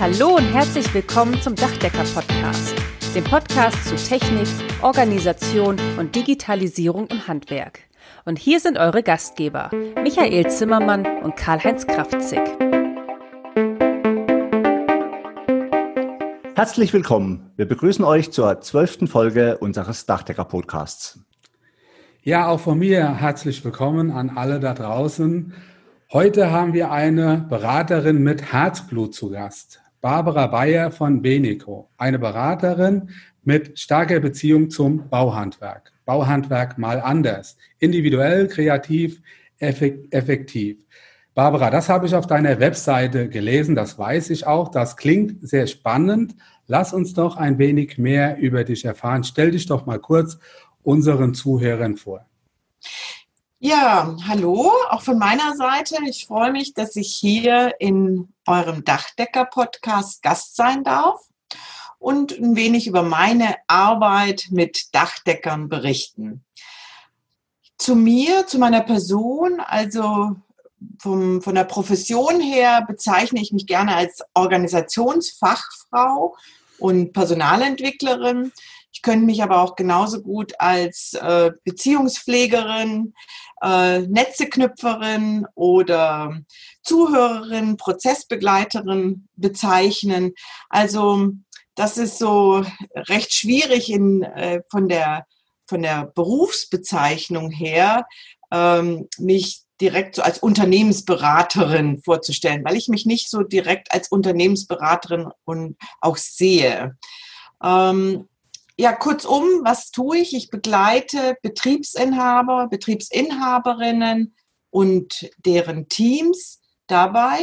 Hallo und herzlich willkommen zum Dachdecker-Podcast, dem Podcast zu Technik, Organisation und Digitalisierung im Handwerk. Und hier sind eure Gastgeber, Michael Zimmermann und Karl-Heinz Kraftzig. Herzlich willkommen. Wir begrüßen euch zur zwölften Folge unseres Dachdecker-Podcasts. Ja, auch von mir herzlich willkommen an alle da draußen. Heute haben wir eine Beraterin mit Herzblut zu Gast. Barbara Bayer von Benico, eine Beraterin mit starker Beziehung zum Bauhandwerk. Bauhandwerk mal anders. Individuell, kreativ, effektiv. Barbara, das habe ich auf deiner Webseite gelesen, das weiß ich auch. Das klingt sehr spannend. Lass uns doch ein wenig mehr über dich erfahren. Stell dich doch mal kurz unseren Zuhörern vor. Ja, hallo, auch von meiner Seite. Ich freue mich, dass ich hier in eurem Dachdecker-Podcast Gast sein darf und ein wenig über meine Arbeit mit Dachdeckern berichten. Zu mir, zu meiner Person, also vom, von der Profession her bezeichne ich mich gerne als Organisationsfachfrau und Personalentwicklerin. Ich könnte mich aber auch genauso gut als äh, Beziehungspflegerin, äh, Netzeknüpferin oder Zuhörerin, Prozessbegleiterin bezeichnen. Also das ist so recht schwierig in, äh, von, der, von der Berufsbezeichnung her, ähm, mich direkt so als Unternehmensberaterin vorzustellen, weil ich mich nicht so direkt als Unternehmensberaterin und auch sehe. Ähm, ja, kurzum, was tue ich? Ich begleite Betriebsinhaber, Betriebsinhaberinnen und deren Teams dabei,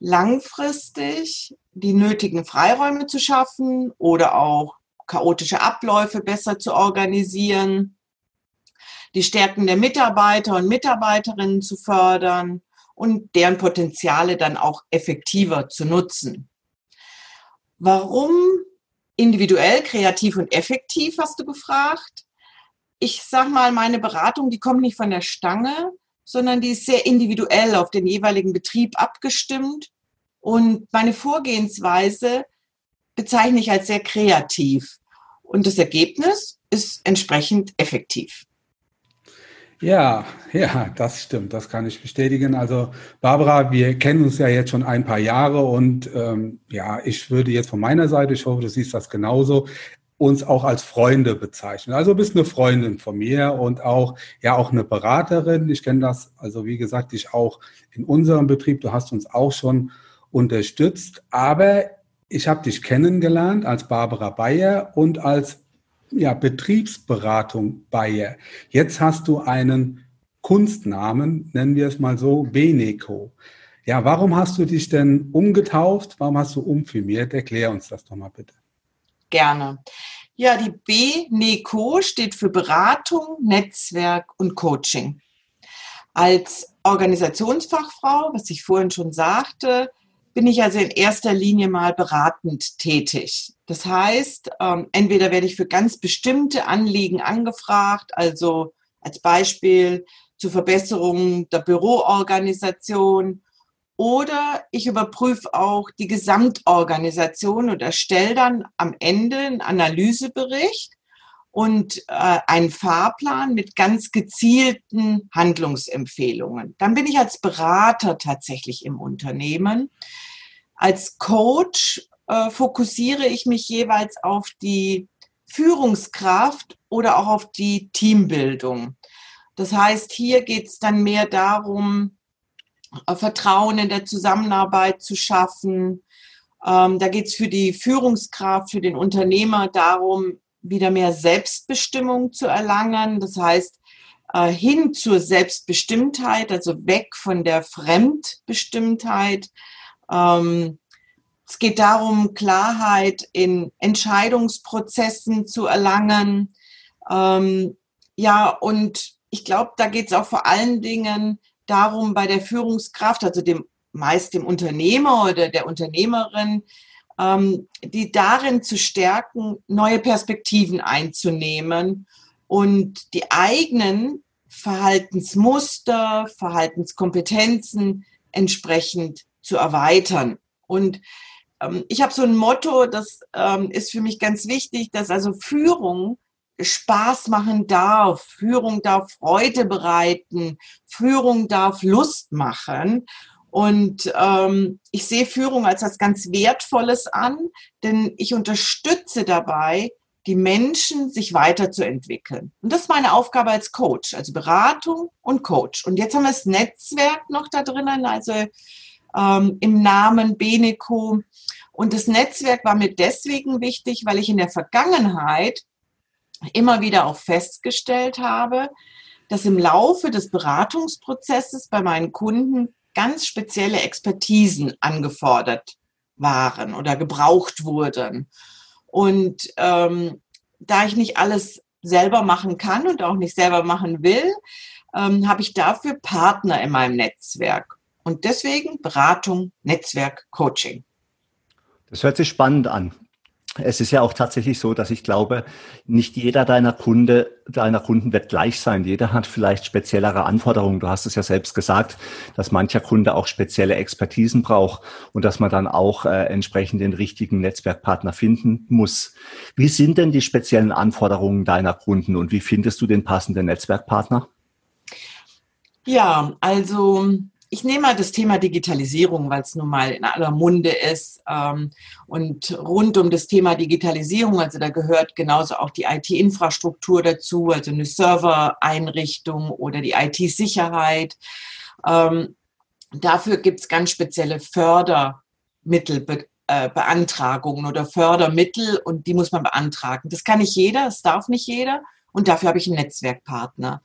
langfristig die nötigen Freiräume zu schaffen oder auch chaotische Abläufe besser zu organisieren, die Stärken der Mitarbeiter und Mitarbeiterinnen zu fördern und deren Potenziale dann auch effektiver zu nutzen. Warum individuell, kreativ und effektiv, hast du gefragt. Ich sag mal, meine Beratung, die kommt nicht von der Stange, sondern die ist sehr individuell auf den jeweiligen Betrieb abgestimmt. Und meine Vorgehensweise bezeichne ich als sehr kreativ. Und das Ergebnis ist entsprechend effektiv. Ja, ja, das stimmt, das kann ich bestätigen. Also Barbara, wir kennen uns ja jetzt schon ein paar Jahre und ähm, ja, ich würde jetzt von meiner Seite, ich hoffe, du siehst das genauso, uns auch als Freunde bezeichnen. Also bist eine Freundin von mir und auch ja auch eine Beraterin. Ich kenne das, also wie gesagt, ich auch in unserem Betrieb. Du hast uns auch schon unterstützt, aber ich habe dich kennengelernt als Barbara Bayer und als ja, Betriebsberatung Bayer. Jetzt hast du einen Kunstnamen, nennen wir es mal so, Beneco. Ja, warum hast du dich denn umgetauft? Warum hast du umfirmiert? Erklär uns das doch mal bitte. Gerne. Ja, die BNECO steht für Beratung, Netzwerk und Coaching. Als Organisationsfachfrau, was ich vorhin schon sagte, bin ich also in erster Linie mal beratend tätig. Das heißt, ähm, entweder werde ich für ganz bestimmte Anliegen angefragt, also als Beispiel zur Verbesserung der Büroorganisation, oder ich überprüfe auch die Gesamtorganisation und erstelle dann am Ende einen Analysebericht und äh, einen Fahrplan mit ganz gezielten Handlungsempfehlungen. Dann bin ich als Berater tatsächlich im Unternehmen. Als Coach äh, fokussiere ich mich jeweils auf die Führungskraft oder auch auf die Teambildung. Das heißt, hier geht es dann mehr darum, äh, Vertrauen in der Zusammenarbeit zu schaffen. Ähm, da geht es für die Führungskraft, für den Unternehmer darum, wieder mehr Selbstbestimmung zu erlangen. Das heißt, äh, hin zur Selbstbestimmtheit, also weg von der Fremdbestimmtheit. Ähm, es geht darum, Klarheit in Entscheidungsprozessen zu erlangen. Ähm, ja, und ich glaube, da geht es auch vor allen Dingen darum, bei der Führungskraft, also dem meist dem Unternehmer oder der Unternehmerin, ähm, die darin zu stärken, neue Perspektiven einzunehmen und die eigenen Verhaltensmuster, Verhaltenskompetenzen entsprechend zu erweitern. Und ähm, ich habe so ein Motto, das ähm, ist für mich ganz wichtig, dass also Führung Spaß machen darf, Führung darf Freude bereiten, Führung darf Lust machen. Und ähm, ich sehe Führung als etwas ganz Wertvolles an, denn ich unterstütze dabei, die Menschen sich weiterzuentwickeln. Und das ist meine Aufgabe als Coach, also Beratung und Coach. Und jetzt haben wir das Netzwerk noch da drinnen, also ähm, im Namen Beneco. Und das Netzwerk war mir deswegen wichtig, weil ich in der Vergangenheit immer wieder auch festgestellt habe, dass im Laufe des Beratungsprozesses bei meinen Kunden ganz spezielle Expertisen angefordert waren oder gebraucht wurden. Und ähm, da ich nicht alles selber machen kann und auch nicht selber machen will, ähm, habe ich dafür Partner in meinem Netzwerk. Und deswegen Beratung, Netzwerk, Coaching. Das hört sich spannend an es ist ja auch tatsächlich so, dass ich glaube, nicht jeder deiner Kunde, deiner Kunden wird gleich sein. Jeder hat vielleicht speziellere Anforderungen. Du hast es ja selbst gesagt, dass mancher Kunde auch spezielle Expertisen braucht und dass man dann auch äh, entsprechend den richtigen Netzwerkpartner finden muss. Wie sind denn die speziellen Anforderungen deiner Kunden und wie findest du den passenden Netzwerkpartner? Ja, also ich nehme mal das Thema Digitalisierung, weil es nun mal in aller Munde ist. Ähm, und rund um das Thema Digitalisierung, also da gehört genauso auch die IT-Infrastruktur dazu, also eine Servereinrichtung oder die IT-Sicherheit. Ähm, dafür gibt es ganz spezielle Fördermittelbeantragungen äh, oder Fördermittel und die muss man beantragen. Das kann nicht jeder, das darf nicht jeder und dafür habe ich einen Netzwerkpartner.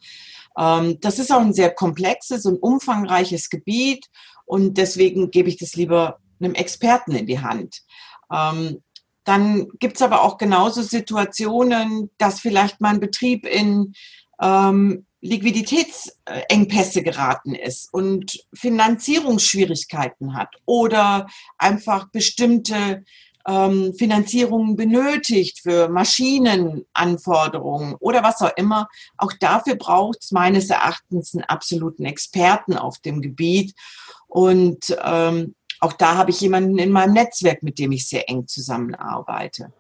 Ähm, das ist auch ein sehr komplexes und umfangreiches Gebiet und deswegen gebe ich das lieber einem Experten in die Hand. Ähm, dann gibt es aber auch genauso Situationen, dass vielleicht mein Betrieb in ähm, Liquiditätsengpässe geraten ist und Finanzierungsschwierigkeiten hat oder einfach bestimmte ähm, Finanzierungen benötigt für Maschinenanforderungen oder was auch immer. Auch dafür braucht es meines Erachtens einen absoluten Experten auf dem Gebiet. Und ähm, auch da habe ich jemanden in meinem Netzwerk, mit dem ich sehr eng zusammenarbeite.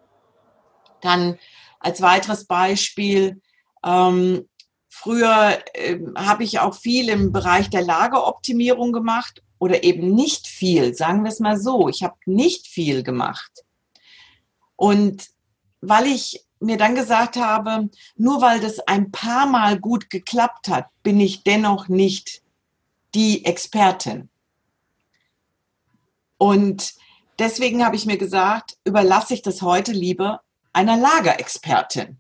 Dann als weiteres Beispiel, ähm, früher äh, habe ich auch viel im Bereich der Lageroptimierung gemacht oder eben nicht viel, sagen wir es mal so, ich habe nicht viel gemacht. Und weil ich mir dann gesagt habe, nur weil das ein paar Mal gut geklappt hat, bin ich dennoch nicht die Expertin. Und deswegen habe ich mir gesagt, überlasse ich das heute lieber einer Lagerexpertin.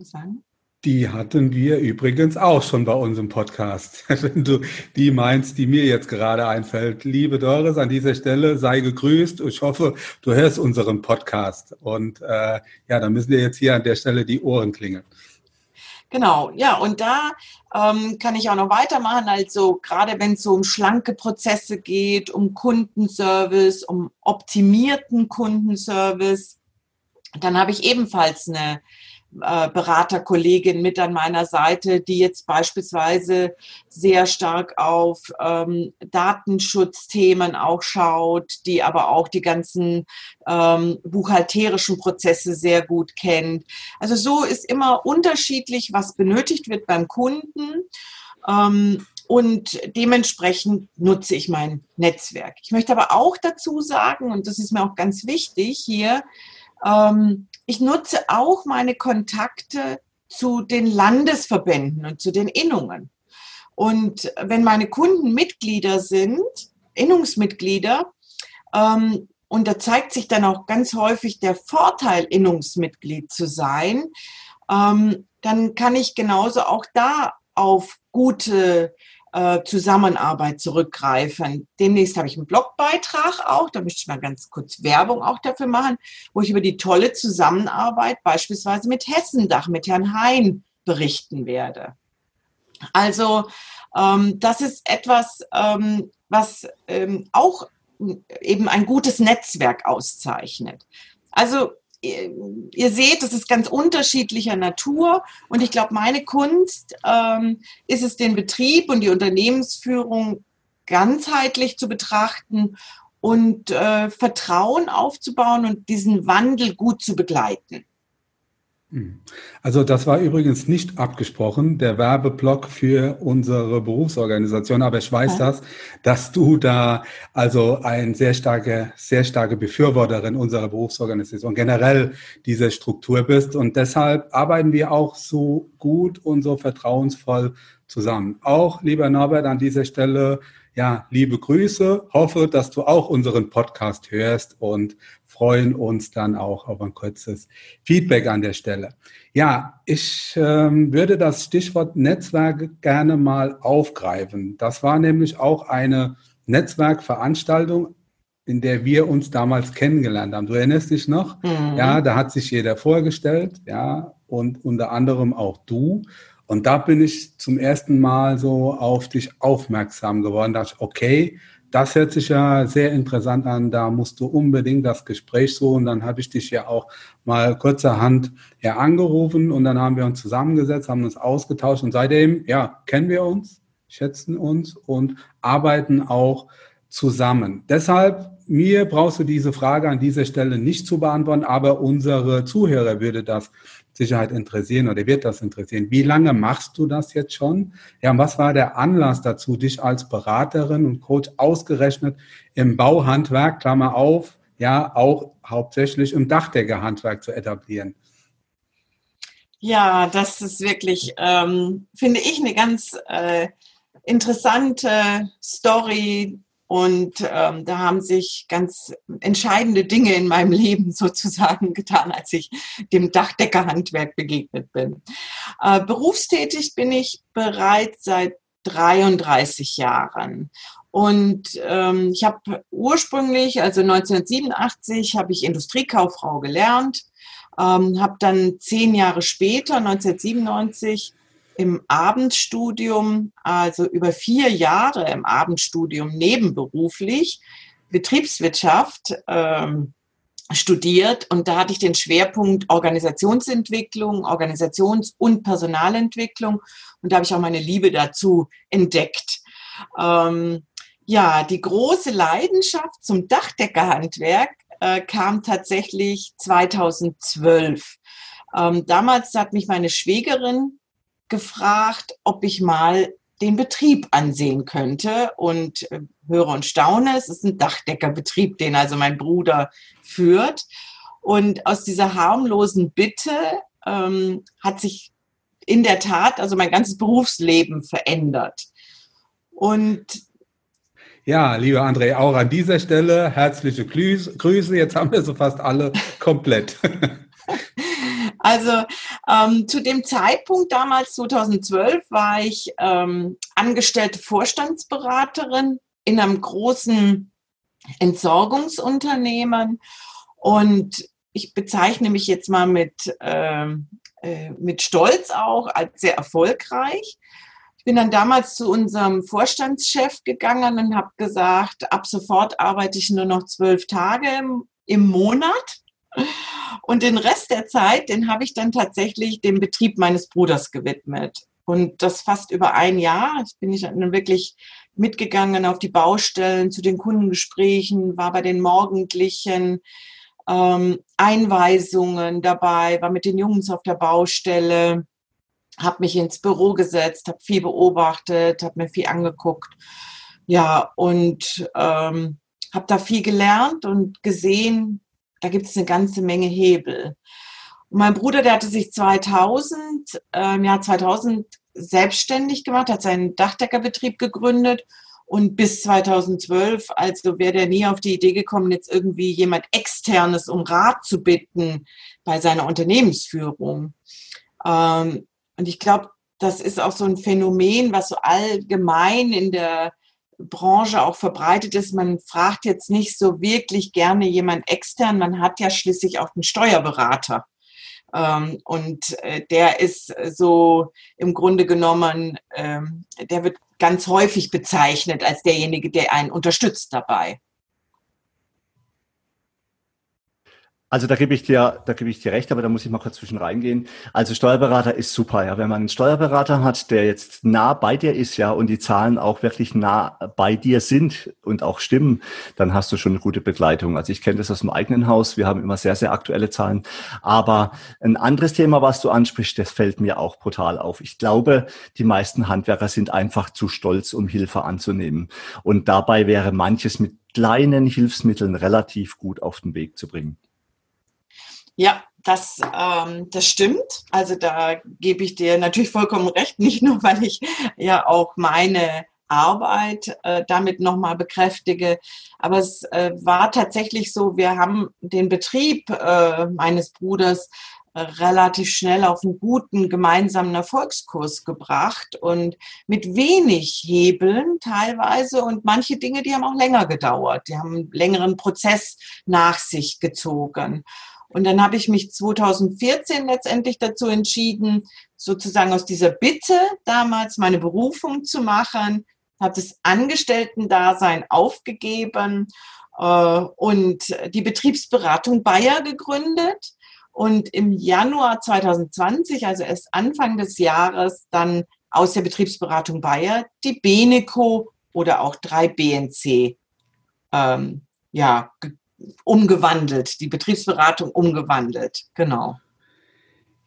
Sagen? Die hatten wir übrigens auch schon bei unserem Podcast. Wenn du die meinst, die mir jetzt gerade einfällt. Liebe Doris, an dieser Stelle sei gegrüßt. Ich hoffe, du hörst unseren Podcast. Und äh, ja, dann müssen dir jetzt hier an der Stelle die Ohren klingeln. Genau, ja, und da ähm, kann ich auch noch weitermachen. Also gerade wenn es so um schlanke Prozesse geht, um Kundenservice, um optimierten Kundenservice, dann habe ich ebenfalls eine äh, Beraterkollegin mit an meiner Seite, die jetzt beispielsweise sehr stark auf ähm, Datenschutzthemen auch schaut, die aber auch die ganzen ähm, buchhalterischen Prozesse sehr gut kennt. Also so ist immer unterschiedlich, was benötigt wird beim Kunden. Ähm, und dementsprechend nutze ich mein Netzwerk. Ich möchte aber auch dazu sagen, und das ist mir auch ganz wichtig hier, ähm, ich nutze auch meine Kontakte zu den Landesverbänden und zu den Innungen. Und wenn meine Kunden Mitglieder sind, Innungsmitglieder, ähm, und da zeigt sich dann auch ganz häufig der Vorteil, Innungsmitglied zu sein, ähm, dann kann ich genauso auch da auf gute äh, Zusammenarbeit zurückgreifen. Demnächst habe ich einen Blogbeitrag auch, da möchte ich mal ganz kurz Werbung auch dafür machen, wo ich über die tolle Zusammenarbeit beispielsweise mit Hessendach, mit Herrn Hein berichten werde. Also ähm, das ist etwas, ähm, was ähm, auch eben ein gutes Netzwerk auszeichnet. Also ihr seht, das ist ganz unterschiedlicher Natur und ich glaube, meine Kunst ähm, ist es, den Betrieb und die Unternehmensführung ganzheitlich zu betrachten und äh, Vertrauen aufzubauen und diesen Wandel gut zu begleiten. Hm. Also das war übrigens nicht abgesprochen, der Werbeblock für unsere Berufsorganisation, aber ich weiß ja. das, dass du da also ein sehr starke, sehr starke Befürworterin unserer Berufsorganisation, generell diese Struktur bist und deshalb arbeiten wir auch so gut und so vertrauensvoll zusammen. Auch lieber Norbert an dieser Stelle, ja, liebe Grüße, hoffe, dass du auch unseren Podcast hörst und freuen uns dann auch auf ein kurzes Feedback an der Stelle. Ja, ich ähm, würde das Stichwort Netzwerke gerne mal aufgreifen. Das war nämlich auch eine Netzwerkveranstaltung, in der wir uns damals kennengelernt haben. Du erinnerst dich noch? Mhm. Ja, da hat sich jeder vorgestellt, ja, und unter anderem auch du. Und da bin ich zum ersten Mal so auf dich aufmerksam geworden. Da dachte ich, okay, das hört sich ja sehr interessant an. Da musst du unbedingt das Gespräch suchen. Dann habe ich dich ja auch mal kurzerhand ja angerufen und dann haben wir uns zusammengesetzt, haben uns ausgetauscht und seitdem, ja, kennen wir uns, schätzen uns und arbeiten auch zusammen. Deshalb, mir brauchst du diese Frage an dieser Stelle nicht zu beantworten, aber unsere Zuhörer würde das Sicherheit interessieren oder wird das interessieren. Wie lange machst du das jetzt schon? Ja, und was war der Anlass dazu, dich als Beraterin und Coach ausgerechnet im Bauhandwerk, Klammer auf, ja, auch hauptsächlich im Dachdeckerhandwerk zu etablieren? Ja, das ist wirklich, ähm, finde ich, eine ganz äh, interessante Story, und ähm, da haben sich ganz entscheidende Dinge in meinem Leben sozusagen getan, als ich dem Dachdeckerhandwerk begegnet bin. Äh, berufstätig bin ich bereits seit 33 Jahren. Und ähm, ich habe ursprünglich, also 1987, habe ich Industriekauffrau gelernt, ähm, habe dann zehn Jahre später, 1997, im Abendstudium, also über vier Jahre im Abendstudium nebenberuflich Betriebswirtschaft ähm, studiert und da hatte ich den Schwerpunkt Organisationsentwicklung, Organisations- und Personalentwicklung und da habe ich auch meine Liebe dazu entdeckt. Ähm, ja, die große Leidenschaft zum Dachdeckerhandwerk äh, kam tatsächlich 2012. Ähm, damals hat mich meine Schwägerin gefragt, ob ich mal den Betrieb ansehen könnte und äh, höre und staune. Es ist ein Dachdeckerbetrieb, den also mein Bruder führt. Und aus dieser harmlosen Bitte ähm, hat sich in der Tat also mein ganzes Berufsleben verändert. Und ja, lieber André, auch an dieser Stelle herzliche Grüße. Jetzt haben wir so fast alle komplett. Also ähm, zu dem Zeitpunkt damals 2012 war ich ähm, angestellte Vorstandsberaterin in einem großen Entsorgungsunternehmen und ich bezeichne mich jetzt mal mit, ähm, äh, mit Stolz auch als sehr erfolgreich. Ich bin dann damals zu unserem Vorstandschef gegangen und habe gesagt, ab sofort arbeite ich nur noch zwölf Tage im, im Monat. Und den Rest der Zeit, den habe ich dann tatsächlich dem Betrieb meines Bruders gewidmet. Und das fast über ein Jahr. Ich bin ich dann wirklich mitgegangen auf die Baustellen, zu den Kundengesprächen, war bei den morgendlichen ähm, Einweisungen dabei, war mit den Jungs auf der Baustelle, habe mich ins Büro gesetzt, habe viel beobachtet, habe mir viel angeguckt. Ja, und ähm, habe da viel gelernt und gesehen, da gibt es eine ganze Menge Hebel. Und mein Bruder, der hatte sich 2000, äh, im Jahr 2000 selbstständig gemacht, hat seinen Dachdeckerbetrieb gegründet und bis 2012, also wäre der nie auf die Idee gekommen, jetzt irgendwie jemand externes um Rat zu bitten bei seiner Unternehmensführung. Ähm, und ich glaube, das ist auch so ein Phänomen, was so allgemein in der Branche auch verbreitet ist. Man fragt jetzt nicht so wirklich gerne jemand extern. Man hat ja schließlich auch einen Steuerberater. Ähm, und äh, der ist so im Grunde genommen, ähm, der wird ganz häufig bezeichnet als derjenige, der einen unterstützt dabei. Also da gebe ich dir, da gebe ich dir recht, aber da muss ich mal kurz zwischen reingehen. Also Steuerberater ist super, ja. Wenn man einen Steuerberater hat, der jetzt nah bei dir ist, ja, und die Zahlen auch wirklich nah bei dir sind und auch stimmen, dann hast du schon eine gute Begleitung. Also ich kenne das aus dem eigenen Haus. Wir haben immer sehr, sehr aktuelle Zahlen. Aber ein anderes Thema, was du ansprichst, das fällt mir auch brutal auf. Ich glaube, die meisten Handwerker sind einfach zu stolz, um Hilfe anzunehmen. Und dabei wäre manches mit kleinen Hilfsmitteln relativ gut auf den Weg zu bringen. Ja, das, ähm, das stimmt. Also da gebe ich dir natürlich vollkommen recht, nicht nur, weil ich ja auch meine Arbeit äh, damit nochmal bekräftige. Aber es äh, war tatsächlich so, wir haben den Betrieb äh, meines Bruders äh, relativ schnell auf einen guten gemeinsamen Erfolgskurs gebracht und mit wenig Hebeln teilweise und manche Dinge, die haben auch länger gedauert, die haben einen längeren Prozess nach sich gezogen. Und dann habe ich mich 2014 letztendlich dazu entschieden, sozusagen aus dieser Bitte damals meine Berufung zu machen, habe das Angestellten-Dasein aufgegeben äh, und die Betriebsberatung Bayer gegründet. Und im Januar 2020, also erst Anfang des Jahres, dann aus der Betriebsberatung Bayer die Beneco oder auch 3BNC ähm, ja, umgewandelt, die Betriebsberatung umgewandelt. Genau.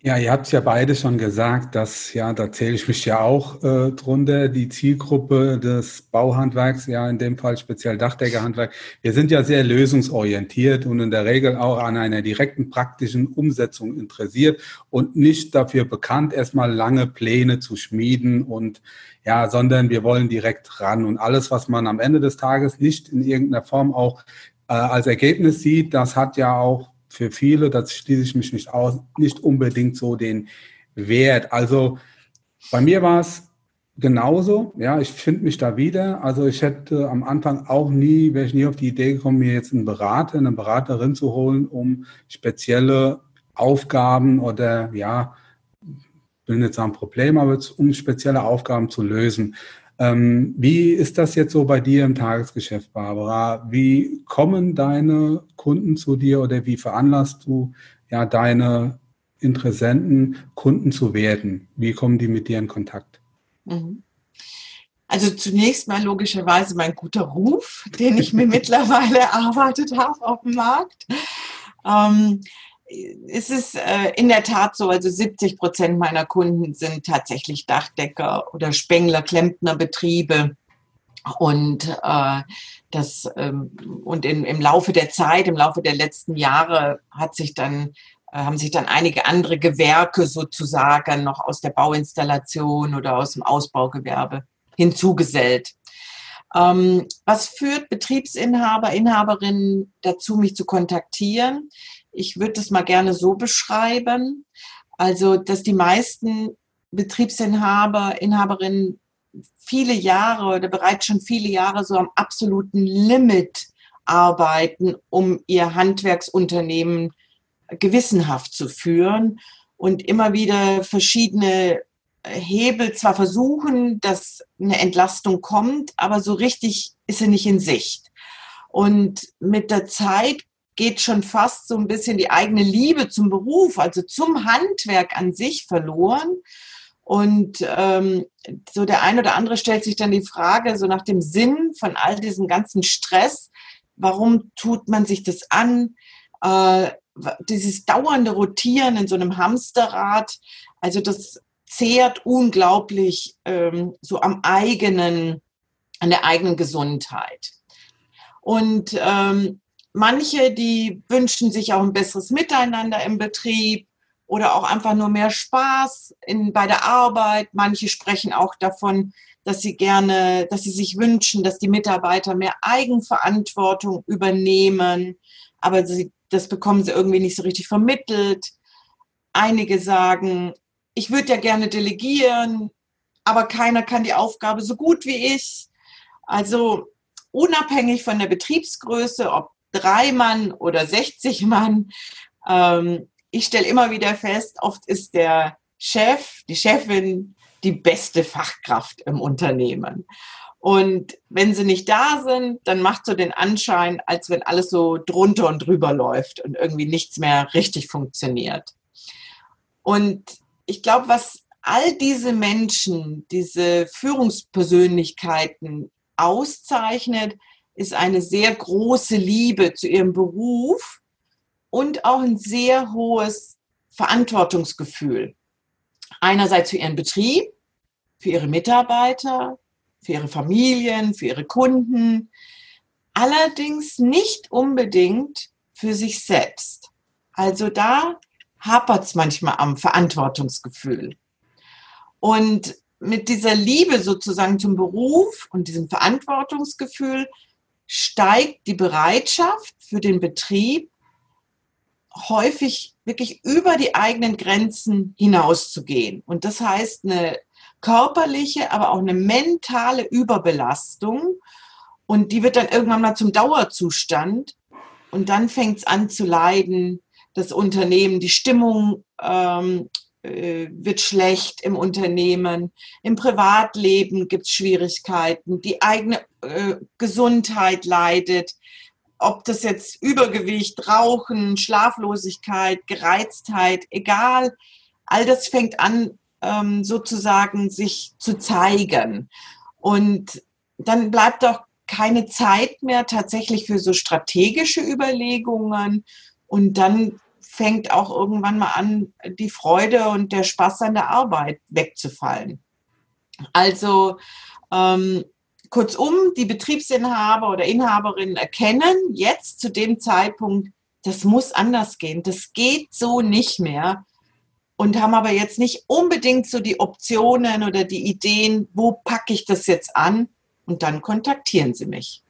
Ja, ihr habt es ja beide schon gesagt, dass, ja, da zähle ich mich ja auch äh, drunter, die Zielgruppe des Bauhandwerks, ja, in dem Fall speziell Dachdeckerhandwerk. Wir sind ja sehr lösungsorientiert und in der Regel auch an einer direkten praktischen Umsetzung interessiert und nicht dafür bekannt, erstmal lange Pläne zu schmieden und ja, sondern wir wollen direkt ran und alles, was man am Ende des Tages nicht in irgendeiner Form auch äh, als Ergebnis sieht, das hat ja auch für viele, das schließe ich mich nicht aus, nicht unbedingt so den Wert. Also bei mir war es genauso. Ja, ich finde mich da wieder. Also ich hätte am Anfang auch nie, wäre ich nie auf die Idee gekommen, mir jetzt einen Berater, eine Beraterin zu holen, um spezielle Aufgaben oder ja, will nicht sagen Problem, aber um spezielle Aufgaben zu lösen. Ähm, wie ist das jetzt so bei dir im Tagesgeschäft, Barbara? Wie kommen deine Kunden zu dir oder wie veranlasst du ja deine Interessenten, Kunden zu werden? Wie kommen die mit dir in Kontakt? Mhm. Also zunächst mal logischerweise mein guter Ruf, den ich mir mittlerweile erarbeitet habe auf dem Markt. Ähm, es ist äh, in der Tat so, also 70 Prozent meiner Kunden sind tatsächlich Dachdecker oder Spengler, Klempner Betriebe. Und äh, das ähm, und in, im Laufe der Zeit, im Laufe der letzten Jahre hat sich dann äh, haben sich dann einige andere Gewerke sozusagen noch aus der Bauinstallation oder aus dem Ausbaugewerbe hinzugesellt. Ähm, was führt Betriebsinhaber, Inhaberinnen dazu, mich zu kontaktieren? Ich würde das mal gerne so beschreiben. Also, dass die meisten Betriebsinhaber, Inhaberinnen viele Jahre oder bereits schon viele Jahre so am absoluten Limit arbeiten, um ihr Handwerksunternehmen gewissenhaft zu führen und immer wieder verschiedene Hebel zwar versuchen, dass eine Entlastung kommt, aber so richtig ist sie nicht in Sicht. Und mit der Zeit geht schon fast so ein bisschen die eigene Liebe zum Beruf, also zum Handwerk an sich verloren. Und ähm, so der ein oder andere stellt sich dann die Frage, so nach dem Sinn von all diesem ganzen Stress, warum tut man sich das an? Äh, dieses dauernde Rotieren in so einem Hamsterrad, also das zehrt unglaublich ähm, so am eigenen, an der eigenen Gesundheit. Und ähm, Manche, die wünschen sich auch ein besseres Miteinander im Betrieb oder auch einfach nur mehr Spaß in, bei der Arbeit. Manche sprechen auch davon, dass sie gerne, dass sie sich wünschen, dass die Mitarbeiter mehr Eigenverantwortung übernehmen. Aber sie, das bekommen sie irgendwie nicht so richtig vermittelt. Einige sagen, ich würde ja gerne delegieren, aber keiner kann die Aufgabe so gut wie ich. Also unabhängig von der Betriebsgröße, ob drei Mann oder 60 Mann. Ähm, ich stelle immer wieder fest, oft ist der Chef, die Chefin die beste Fachkraft im Unternehmen. Und wenn sie nicht da sind, dann macht so den Anschein, als wenn alles so drunter und drüber läuft und irgendwie nichts mehr richtig funktioniert. Und ich glaube, was all diese Menschen, diese Führungspersönlichkeiten auszeichnet, ist eine sehr große Liebe zu ihrem Beruf und auch ein sehr hohes Verantwortungsgefühl. Einerseits für ihren Betrieb, für ihre Mitarbeiter, für ihre Familien, für ihre Kunden, allerdings nicht unbedingt für sich selbst. Also da hapert es manchmal am Verantwortungsgefühl. Und mit dieser Liebe sozusagen zum Beruf und diesem Verantwortungsgefühl steigt die Bereitschaft für den Betrieb häufig wirklich über die eigenen Grenzen hinauszugehen. Und das heißt eine körperliche, aber auch eine mentale Überbelastung. Und die wird dann irgendwann mal zum Dauerzustand. Und dann fängt es an zu leiden, das Unternehmen, die Stimmung ähm, äh, wird schlecht im Unternehmen, im Privatleben gibt es Schwierigkeiten, die eigene äh, Gesundheit leidet, ob das jetzt Übergewicht, Rauchen, Schlaflosigkeit, Gereiztheit, egal, all das fängt an ähm, sozusagen sich zu zeigen. Und dann bleibt auch keine Zeit mehr tatsächlich für so strategische Überlegungen. Und dann fängt auch irgendwann mal an, die Freude und der Spaß an der Arbeit wegzufallen. Also ähm, kurzum, die Betriebsinhaber oder Inhaberinnen erkennen jetzt zu dem Zeitpunkt, das muss anders gehen, das geht so nicht mehr und haben aber jetzt nicht unbedingt so die Optionen oder die Ideen, wo packe ich das jetzt an und dann kontaktieren sie mich.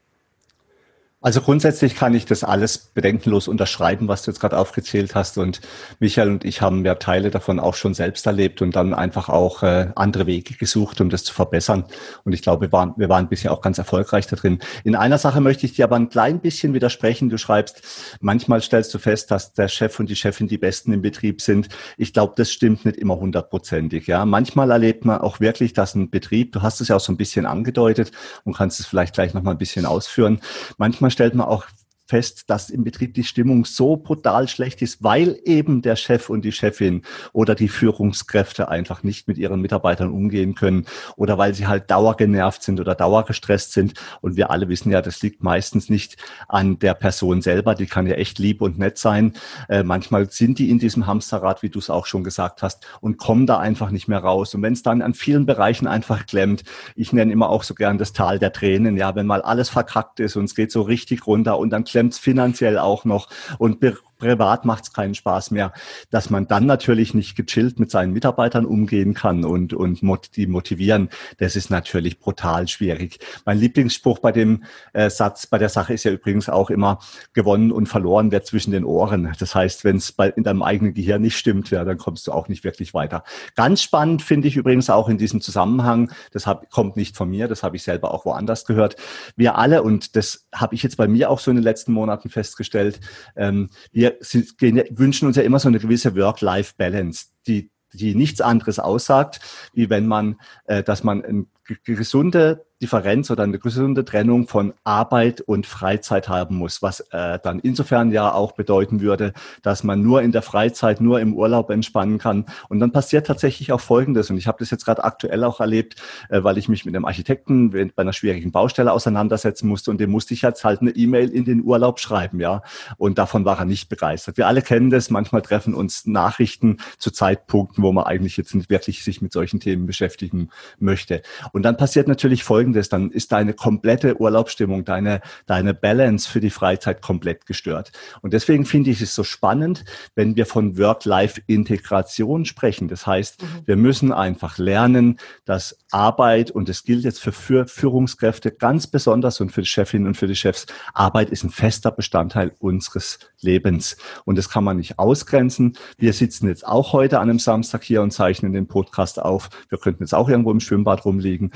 Also grundsätzlich kann ich das alles bedenkenlos unterschreiben, was du jetzt gerade aufgezählt hast. Und Michael und ich haben ja Teile davon auch schon selbst erlebt und dann einfach auch äh, andere Wege gesucht, um das zu verbessern. Und ich glaube, wir waren, wir waren bisher auch ganz erfolgreich da drin. In einer Sache möchte ich dir aber ein klein bisschen widersprechen. Du schreibst, manchmal stellst du fest, dass der Chef und die Chefin die Besten im Betrieb sind. Ich glaube, das stimmt nicht immer hundertprozentig. Ja, manchmal erlebt man auch wirklich, dass ein Betrieb, du hast es ja auch so ein bisschen angedeutet und kannst es vielleicht gleich noch mal ein bisschen ausführen. Manchmal stellt man auch fest, dass im Betrieb die Stimmung so brutal schlecht ist, weil eben der Chef und die Chefin oder die Führungskräfte einfach nicht mit ihren Mitarbeitern umgehen können oder weil sie halt dauergenervt sind oder dauergestresst sind. Und wir alle wissen ja, das liegt meistens nicht an der Person selber, die kann ja echt lieb und nett sein. Äh, manchmal sind die in diesem Hamsterrad, wie du es auch schon gesagt hast, und kommen da einfach nicht mehr raus. Und wenn es dann an vielen Bereichen einfach klemmt, ich nenne immer auch so gern das Tal der Tränen, ja, wenn mal alles verkackt ist und es geht so richtig runter und dann klemmt klemmt finanziell auch noch und privat macht es keinen Spaß mehr, dass man dann natürlich nicht gechillt mit seinen Mitarbeitern umgehen kann und, und die motivieren, das ist natürlich brutal schwierig. Mein Lieblingsspruch bei dem äh, Satz, bei der Sache ist ja übrigens auch immer, gewonnen und verloren wird zwischen den Ohren. Das heißt, wenn es in deinem eigenen Gehirn nicht stimmt, ja, dann kommst du auch nicht wirklich weiter. Ganz spannend finde ich übrigens auch in diesem Zusammenhang, das hab, kommt nicht von mir, das habe ich selber auch woanders gehört. Wir alle, und das habe ich jetzt bei mir auch so in den letzten Monaten festgestellt, ähm, wir wir wünschen uns ja immer so eine gewisse Work-Life-Balance, die, die nichts anderes aussagt, wie wenn man, äh, dass man eine gesunde Differenz oder eine gesunde Trennung von Arbeit und Freizeit haben muss, was äh, dann insofern ja auch bedeuten würde, dass man nur in der Freizeit, nur im Urlaub entspannen kann. Und dann passiert tatsächlich auch Folgendes, und ich habe das jetzt gerade aktuell auch erlebt, äh, weil ich mich mit einem Architekten bei einer schwierigen Baustelle auseinandersetzen musste und dem musste ich jetzt halt eine E-Mail in den Urlaub schreiben, ja. Und davon war er nicht begeistert. Wir alle kennen das, manchmal treffen uns Nachrichten zu Zeitpunkten, wo man eigentlich jetzt nicht wirklich sich mit solchen Themen beschäftigen möchte. Und dann passiert natürlich Folgendes, folgendes, dann ist deine komplette Urlaubsstimmung, deine, deine Balance für die Freizeit komplett gestört. Und deswegen finde ich es so spannend, wenn wir von Work-Life-Integration sprechen. Das heißt, mhm. wir müssen einfach lernen, dass Arbeit, und das gilt jetzt für Führungskräfte ganz besonders und für die Chefinnen und für die Chefs, Arbeit ist ein fester Bestandteil unseres Lebens. Und das kann man nicht ausgrenzen. Wir sitzen jetzt auch heute an einem Samstag hier und zeichnen den Podcast auf. Wir könnten jetzt auch irgendwo im Schwimmbad rumliegen.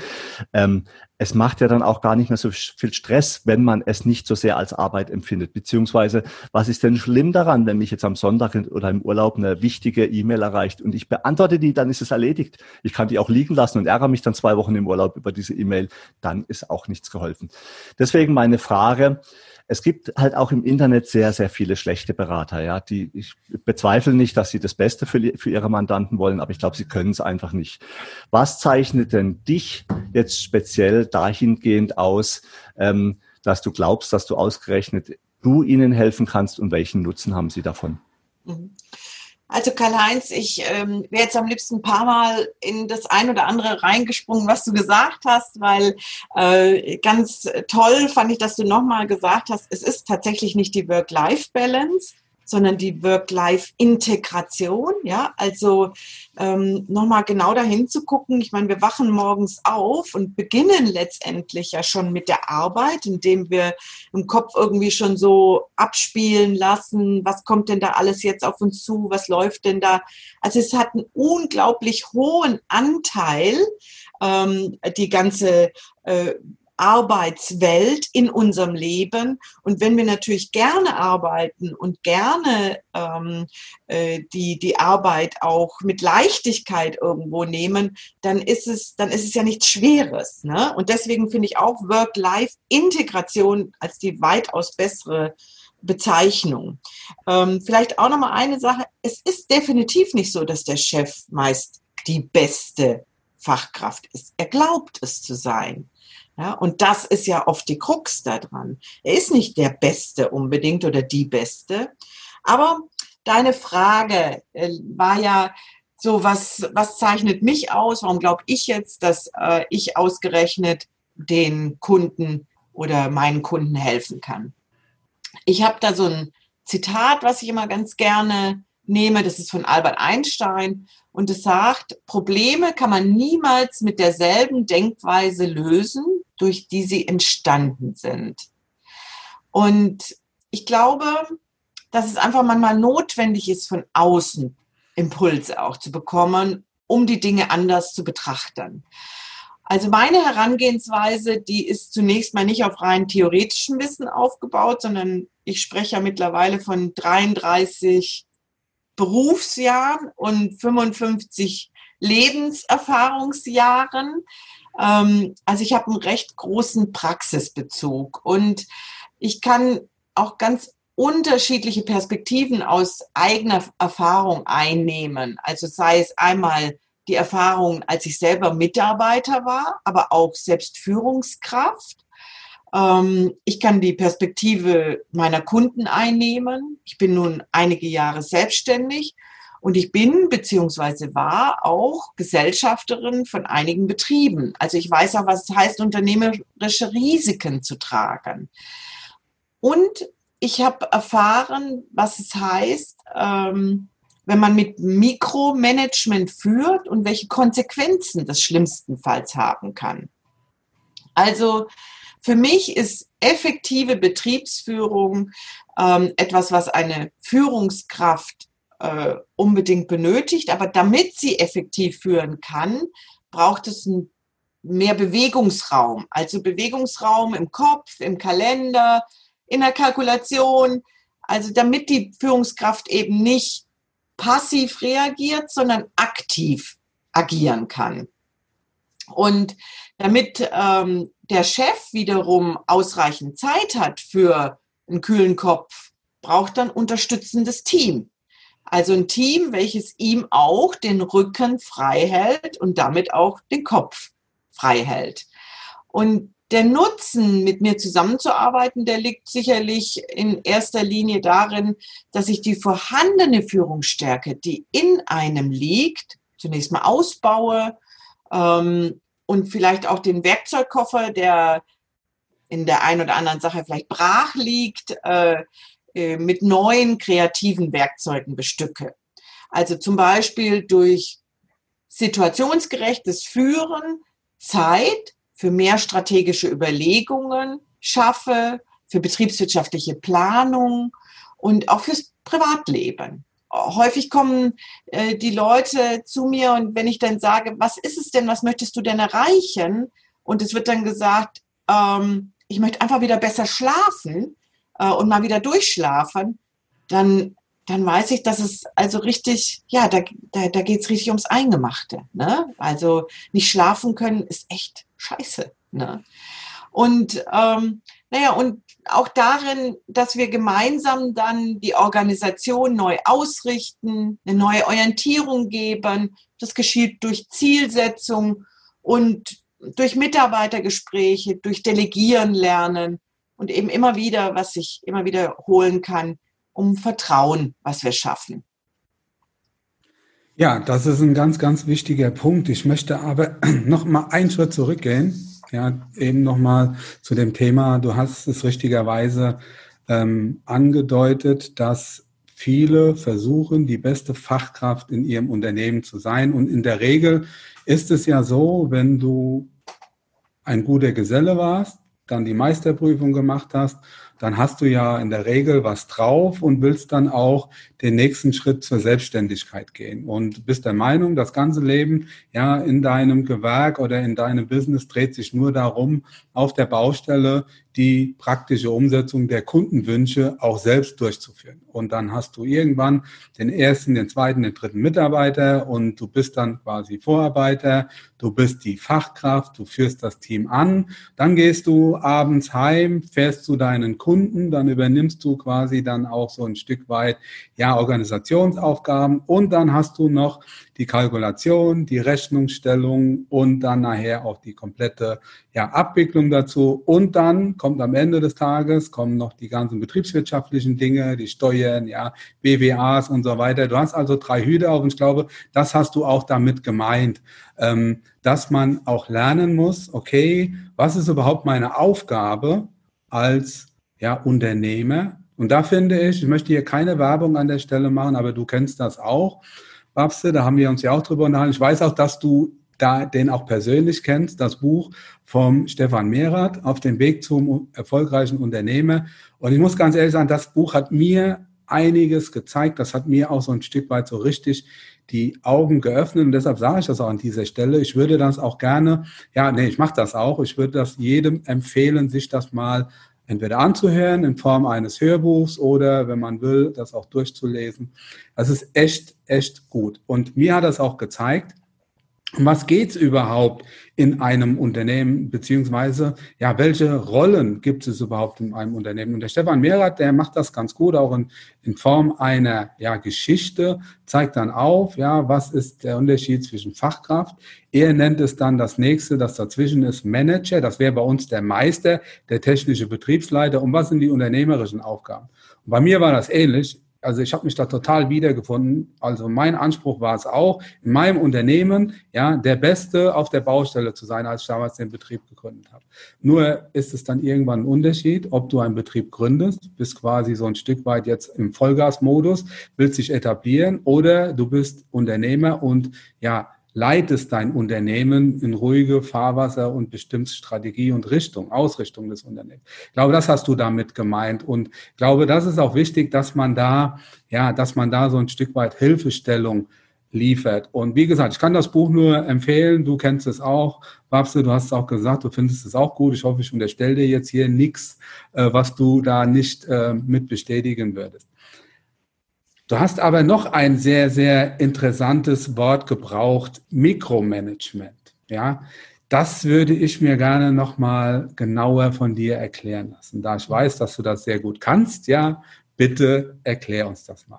Ähm, es macht ja dann auch gar nicht mehr so viel Stress, wenn man es nicht so sehr als Arbeit empfindet. Beziehungsweise, was ist denn schlimm daran, wenn mich jetzt am Sonntag oder im Urlaub eine wichtige E-Mail erreicht und ich beantworte die, dann ist es erledigt. Ich kann die auch liegen lassen und ärgere mich dann zwei Wochen im Urlaub über diese E-Mail. Dann ist auch nichts geholfen. Deswegen meine Frage, es gibt halt auch im Internet sehr, sehr viele schlechte Berater, ja, die, ich bezweifle nicht, dass sie das Beste für, für ihre Mandanten wollen, aber ich glaube, sie können es einfach nicht. Was zeichnet denn dich jetzt speziell dahingehend aus, ähm, dass du glaubst, dass du ausgerechnet du ihnen helfen kannst und welchen Nutzen haben sie davon? Mhm. Also Karl-Heinz, ich ähm, wäre jetzt am liebsten ein paar Mal in das ein oder andere reingesprungen, was du gesagt hast, weil äh, ganz toll fand ich, dass du nochmal gesagt hast, es ist tatsächlich nicht die Work-Life-Balance, sondern die Work-Life-Integration. Ja, also ähm, nochmal genau dahin zu gucken. Ich meine, wir wachen morgens auf und beginnen letztendlich ja schon mit der Arbeit, indem wir im Kopf irgendwie schon so abspielen lassen, was kommt denn da alles jetzt auf uns zu, was läuft denn da. Also es hat einen unglaublich hohen Anteil, ähm, die ganze äh, Arbeitswelt in unserem Leben. Und wenn wir natürlich gerne arbeiten und gerne ähm, äh, die, die Arbeit auch mit Leichtigkeit irgendwo nehmen, dann ist es, dann ist es ja nichts Schweres. Ne? Und deswegen finde ich auch Work-Life-Integration als die weitaus bessere Bezeichnung. Ähm, vielleicht auch nochmal eine Sache. Es ist definitiv nicht so, dass der Chef meist die beste Fachkraft ist. Er glaubt es zu sein. Ja, und das ist ja oft die Krux daran. Er ist nicht der Beste unbedingt oder die Beste. Aber deine Frage äh, war ja so, was, was zeichnet mich aus? Warum glaube ich jetzt, dass äh, ich ausgerechnet den Kunden oder meinen Kunden helfen kann? Ich habe da so ein Zitat, was ich immer ganz gerne nehme. Das ist von Albert Einstein und es sagt, Probleme kann man niemals mit derselben Denkweise lösen, durch die sie entstanden sind. Und ich glaube, dass es einfach manchmal notwendig ist, von außen Impulse auch zu bekommen, um die Dinge anders zu betrachten. Also meine Herangehensweise, die ist zunächst mal nicht auf rein theoretischem Wissen aufgebaut, sondern ich spreche ja mittlerweile von 33 Berufsjahren und 55 Lebenserfahrungsjahren. Ähm, also ich habe einen recht großen Praxisbezug und ich kann auch ganz unterschiedliche Perspektiven aus eigener Erfahrung einnehmen. Also sei es einmal die Erfahrung, als ich selber Mitarbeiter war, aber auch selbst Führungskraft ähm, ich kann die Perspektive meiner Kunden einnehmen. Ich bin nun einige Jahre selbstständig und ich bin beziehungsweise war auch Gesellschafterin von einigen Betrieben. Also ich weiß auch, was es heißt, unternehmerische Risiken zu tragen. Und ich habe erfahren, was es heißt, ähm, wenn man mit Mikromanagement führt und welche Konsequenzen das schlimmstenfalls haben kann. Also für mich ist effektive Betriebsführung ähm, etwas, was eine Führungskraft äh, unbedingt benötigt. Aber damit sie effektiv führen kann, braucht es mehr Bewegungsraum. Also Bewegungsraum im Kopf, im Kalender, in der Kalkulation. Also damit die Führungskraft eben nicht passiv reagiert, sondern aktiv agieren kann. Und damit ähm, der Chef wiederum ausreichend Zeit hat für einen kühlen Kopf, braucht dann unterstützendes Team. Also ein Team, welches ihm auch den Rücken frei hält und damit auch den Kopf frei hält. Und der Nutzen, mit mir zusammenzuarbeiten, der liegt sicherlich in erster Linie darin, dass ich die vorhandene Führungsstärke, die in einem liegt, zunächst mal ausbaue, ähm, und vielleicht auch den Werkzeugkoffer, der in der einen oder anderen Sache vielleicht brach liegt, äh, äh, mit neuen kreativen Werkzeugen bestücke. Also zum Beispiel durch situationsgerechtes Führen Zeit für mehr strategische Überlegungen schaffe, für betriebswirtschaftliche Planung und auch fürs Privatleben häufig kommen äh, die Leute zu mir und wenn ich dann sage, was ist es denn, was möchtest du denn erreichen? und es wird dann gesagt, ähm, ich möchte einfach wieder besser schlafen äh, und mal wieder durchschlafen, dann, dann weiß ich, dass es also richtig, ja, da, da, da geht es richtig ums Eingemachte. Ne? Also nicht schlafen können ist echt scheiße. Ne? Und ähm, naja, und auch darin, dass wir gemeinsam dann die Organisation neu ausrichten, eine neue Orientierung geben. Das geschieht durch Zielsetzung und durch Mitarbeitergespräche, durch Delegieren lernen und eben immer wieder, was ich immer wieder holen kann, um Vertrauen, was wir schaffen. Ja, das ist ein ganz, ganz wichtiger Punkt. Ich möchte aber noch mal einen Schritt zurückgehen ja, eben nochmal zu dem Thema, du hast es richtigerweise ähm, angedeutet, dass viele versuchen, die beste Fachkraft in ihrem Unternehmen zu sein. Und in der Regel ist es ja so, wenn du ein guter Geselle warst, dann die Meisterprüfung gemacht hast dann hast du ja in der Regel was drauf und willst dann auch den nächsten Schritt zur Selbstständigkeit gehen. Und bist der Meinung, das ganze Leben ja in deinem Gewerk oder in deinem Business dreht sich nur darum, auf der Baustelle die praktische Umsetzung der Kundenwünsche auch selbst durchzuführen. Und dann hast du irgendwann den ersten, den zweiten, den dritten Mitarbeiter und du bist dann quasi Vorarbeiter, du bist die Fachkraft, du führst das Team an, dann gehst du abends heim, fährst zu deinen Kunden, dann übernimmst du quasi dann auch so ein Stück weit ja Organisationsaufgaben und dann hast du noch die Kalkulation, die Rechnungsstellung und dann nachher auch die komplette ja, Abwicklung dazu. Und dann kommt am Ende des Tages, kommen noch die ganzen betriebswirtschaftlichen Dinge, die Steuern, ja, BWAs und so weiter. Du hast also drei Hüte auf und ich glaube, das hast du auch damit gemeint, ähm, dass man auch lernen muss, okay, was ist überhaupt meine Aufgabe als ja, Unternehmer? Und da finde ich, ich möchte hier keine Werbung an der Stelle machen, aber du kennst das auch. Babste, da haben wir uns ja auch drüber unterhalten. Ich weiß auch, dass du da den auch persönlich kennst, das Buch vom Stefan Mehrath auf dem Weg zum erfolgreichen Unternehmer. Und ich muss ganz ehrlich sagen, das Buch hat mir einiges gezeigt. Das hat mir auch so ein Stück weit so richtig die Augen geöffnet. Und deshalb sage ich das auch an dieser Stelle. Ich würde das auch gerne, ja, nee, ich mache das auch. Ich würde das jedem empfehlen, sich das mal entweder anzuhören in Form eines Hörbuchs oder, wenn man will, das auch durchzulesen. Das ist echt, echt gut. Und mir hat das auch gezeigt, um was geht's überhaupt in einem Unternehmen, beziehungsweise ja, welche Rollen gibt es überhaupt in einem Unternehmen? Und der Stefan Mehrath, der macht das ganz gut, auch in, in Form einer ja, Geschichte, zeigt dann auf, ja, was ist der Unterschied zwischen Fachkraft. Er nennt es dann das nächste, das dazwischen ist Manager, das wäre bei uns der Meister, der technische Betriebsleiter. Und was sind die unternehmerischen Aufgaben? Und bei mir war das ähnlich also ich habe mich da total wiedergefunden. Also mein Anspruch war es auch, in meinem Unternehmen ja der Beste auf der Baustelle zu sein, als ich damals den Betrieb gegründet habe. Nur ist es dann irgendwann ein Unterschied, ob du einen Betrieb gründest, bist quasi so ein Stück weit jetzt im Vollgasmodus, willst dich etablieren oder du bist Unternehmer und ja leitest dein Unternehmen in ruhige Fahrwasser und bestimmst Strategie und Richtung, Ausrichtung des Unternehmens. Ich glaube, das hast du damit gemeint und ich glaube, das ist auch wichtig, dass man da, ja, dass man da so ein Stück weit Hilfestellung liefert. Und wie gesagt, ich kann das Buch nur empfehlen. Du kennst es auch. Babse, du hast es auch gesagt, du findest es auch gut. Ich hoffe, ich unterstelle dir jetzt hier nichts, äh, was du da nicht äh, mit bestätigen würdest. Du hast aber noch ein sehr, sehr interessantes Wort gebraucht, Mikromanagement. Ja, das würde ich mir gerne noch mal genauer von dir erklären lassen. Da ich weiß, dass du das sehr gut kannst, ja, bitte erklär uns das mal.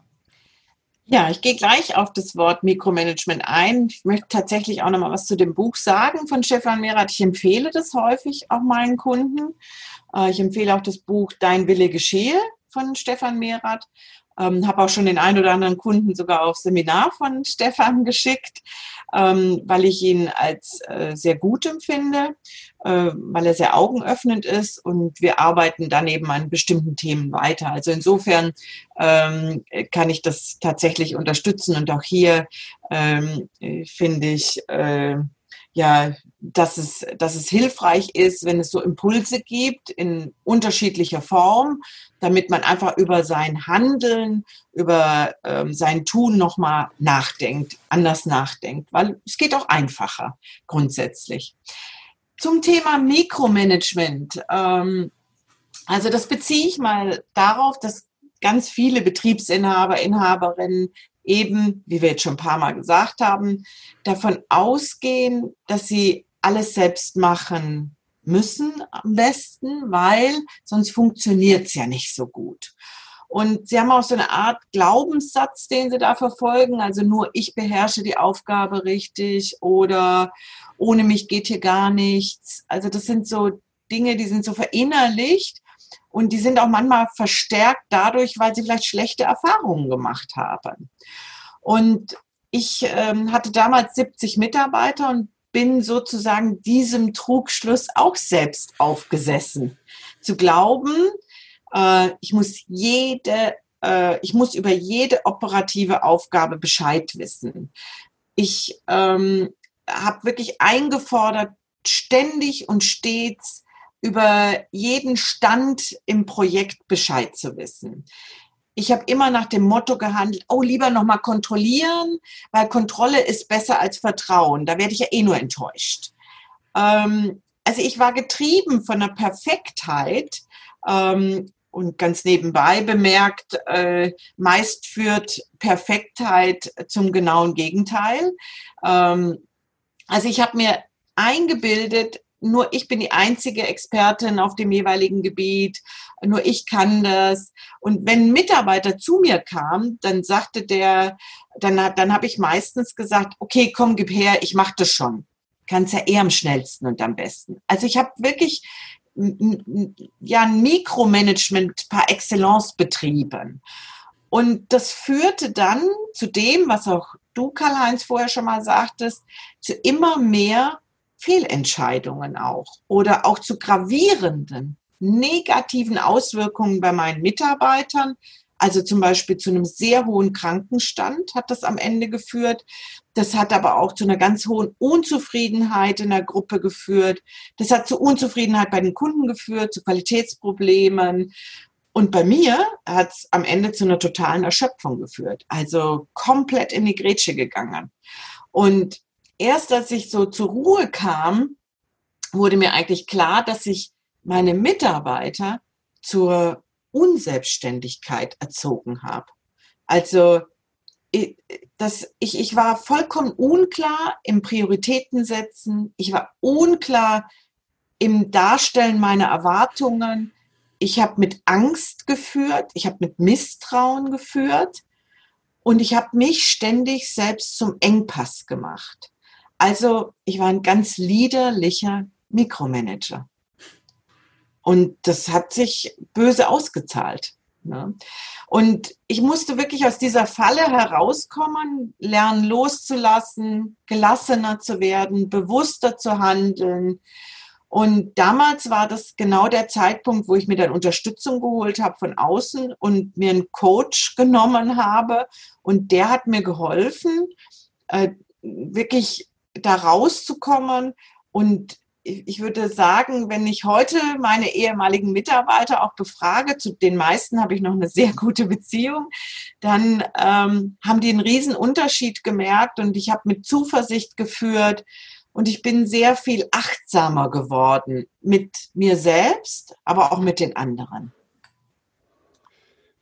Ja, ich gehe gleich auf das Wort Mikromanagement ein. Ich möchte tatsächlich auch noch mal was zu dem Buch sagen von Stefan Merath. Ich empfehle das häufig auch meinen Kunden. Äh, ich empfehle auch das Buch Dein Wille geschehe von Stefan Merath. Ähm, habe auch schon den einen oder anderen Kunden sogar auf Seminar von Stefan geschickt, ähm, weil ich ihn als äh, sehr gut empfinde, äh, weil er sehr augenöffnend ist und wir arbeiten dann eben an bestimmten Themen weiter. Also insofern ähm, kann ich das tatsächlich unterstützen und auch hier ähm, finde ich, äh, ja, dass es, dass es hilfreich ist, wenn es so Impulse gibt in unterschiedlicher Form, damit man einfach über sein Handeln, über ähm, sein Tun nochmal nachdenkt, anders nachdenkt, weil es geht auch einfacher grundsätzlich. zum Thema Mikromanagement. Ähm, also das beziehe ich mal darauf, dass ganz viele Betriebsinhaber, Inhaberinnen eben, wie wir jetzt schon ein paar Mal gesagt haben, davon ausgehen, dass sie alles selbst machen müssen am besten, weil sonst funktioniert es ja nicht so gut. Und sie haben auch so eine Art Glaubenssatz, den sie da verfolgen. Also nur ich beherrsche die Aufgabe richtig oder ohne mich geht hier gar nichts. Also das sind so Dinge, die sind so verinnerlicht und die sind auch manchmal verstärkt dadurch, weil sie vielleicht schlechte Erfahrungen gemacht haben. Und ich ähm, hatte damals 70 Mitarbeiter und bin sozusagen diesem Trugschluss auch selbst aufgesessen. Zu glauben, äh, ich muss jede, äh, ich muss über jede operative Aufgabe Bescheid wissen. Ich ähm, habe wirklich eingefordert, ständig und stets über jeden Stand im Projekt Bescheid zu wissen. Ich habe immer nach dem Motto gehandelt, oh, lieber nochmal kontrollieren, weil Kontrolle ist besser als Vertrauen. Da werde ich ja eh nur enttäuscht. Ähm, also ich war getrieben von der Perfektheit ähm, und ganz nebenbei bemerkt, äh, meist führt Perfektheit zum genauen Gegenteil. Ähm, also ich habe mir eingebildet, nur ich bin die einzige Expertin auf dem jeweiligen Gebiet, nur ich kann das. Und wenn ein Mitarbeiter zu mir kam, dann sagte der, dann, dann habe ich meistens gesagt, okay, komm, gib her, ich mache das schon. Kannst ja eher am schnellsten und am besten. Also ich habe wirklich ja ein Mikromanagement par excellence betrieben. Und das führte dann zu dem, was auch du, Karl-Heinz, vorher schon mal sagtest, zu immer mehr Fehlentscheidungen auch oder auch zu gravierenden negativen Auswirkungen bei meinen Mitarbeitern, also zum Beispiel zu einem sehr hohen Krankenstand hat das am Ende geführt. Das hat aber auch zu einer ganz hohen Unzufriedenheit in der Gruppe geführt. Das hat zu Unzufriedenheit bei den Kunden geführt, zu Qualitätsproblemen. Und bei mir hat es am Ende zu einer totalen Erschöpfung geführt. Also komplett in die Grätsche gegangen. Und erst als ich so zur Ruhe kam, wurde mir eigentlich klar, dass ich meine Mitarbeiter zur Unselbstständigkeit erzogen habe. Also das, ich, ich war vollkommen unklar im Prioritätensetzen, ich war unklar im Darstellen meiner Erwartungen, ich habe mit Angst geführt, ich habe mit Misstrauen geführt und ich habe mich ständig selbst zum Engpass gemacht. Also ich war ein ganz liederlicher Mikromanager. Und das hat sich böse ausgezahlt. Ne? Und ich musste wirklich aus dieser Falle herauskommen, lernen loszulassen, gelassener zu werden, bewusster zu handeln. Und damals war das genau der Zeitpunkt, wo ich mir dann Unterstützung geholt habe von außen und mir einen Coach genommen habe. Und der hat mir geholfen, äh, wirklich da rauszukommen und ich würde sagen, wenn ich heute meine ehemaligen Mitarbeiter auch befrage, zu den meisten habe ich noch eine sehr gute Beziehung, dann ähm, haben die einen riesen Unterschied gemerkt und ich habe mit Zuversicht geführt und ich bin sehr viel achtsamer geworden mit mir selbst, aber auch mit den anderen.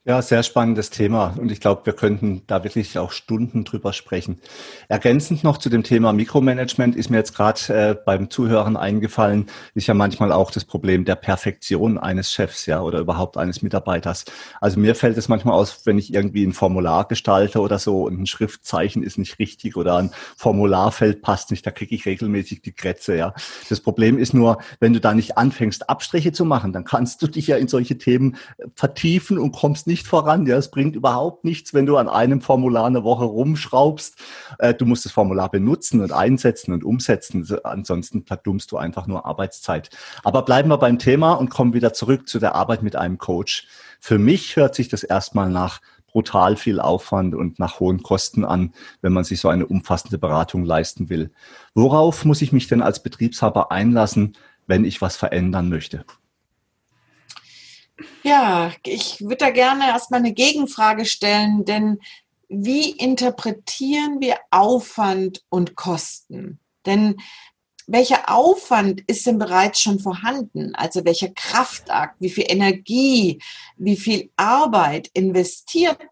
Ja, sehr spannendes Thema und ich glaube, wir könnten da wirklich auch Stunden drüber sprechen. Ergänzend noch zu dem Thema Mikromanagement ist mir jetzt gerade äh, beim Zuhören eingefallen, ist ja manchmal auch das Problem der Perfektion eines Chefs, ja, oder überhaupt eines Mitarbeiters. Also mir fällt es manchmal aus, wenn ich irgendwie ein Formular gestalte oder so und ein Schriftzeichen ist nicht richtig oder ein Formularfeld passt nicht, da kriege ich regelmäßig die Krätze, ja. Das Problem ist nur, wenn du da nicht anfängst, Abstriche zu machen, dann kannst du dich ja in solche Themen vertiefen und kommst nicht nicht voran. Ja, es bringt überhaupt nichts, wenn du an einem Formular eine Woche rumschraubst. Äh, du musst das Formular benutzen und einsetzen und umsetzen. Ansonsten verdummst du einfach nur Arbeitszeit. Aber bleiben wir beim Thema und kommen wieder zurück zu der Arbeit mit einem Coach. Für mich hört sich das erstmal nach brutal viel Aufwand und nach hohen Kosten an, wenn man sich so eine umfassende Beratung leisten will. Worauf muss ich mich denn als Betriebshaber einlassen, wenn ich was verändern möchte? Ja, ich würde da gerne erstmal eine Gegenfrage stellen, denn wie interpretieren wir Aufwand und Kosten? Denn welcher Aufwand ist denn bereits schon vorhanden? Also welcher Kraftakt, wie viel Energie, wie viel Arbeit investiert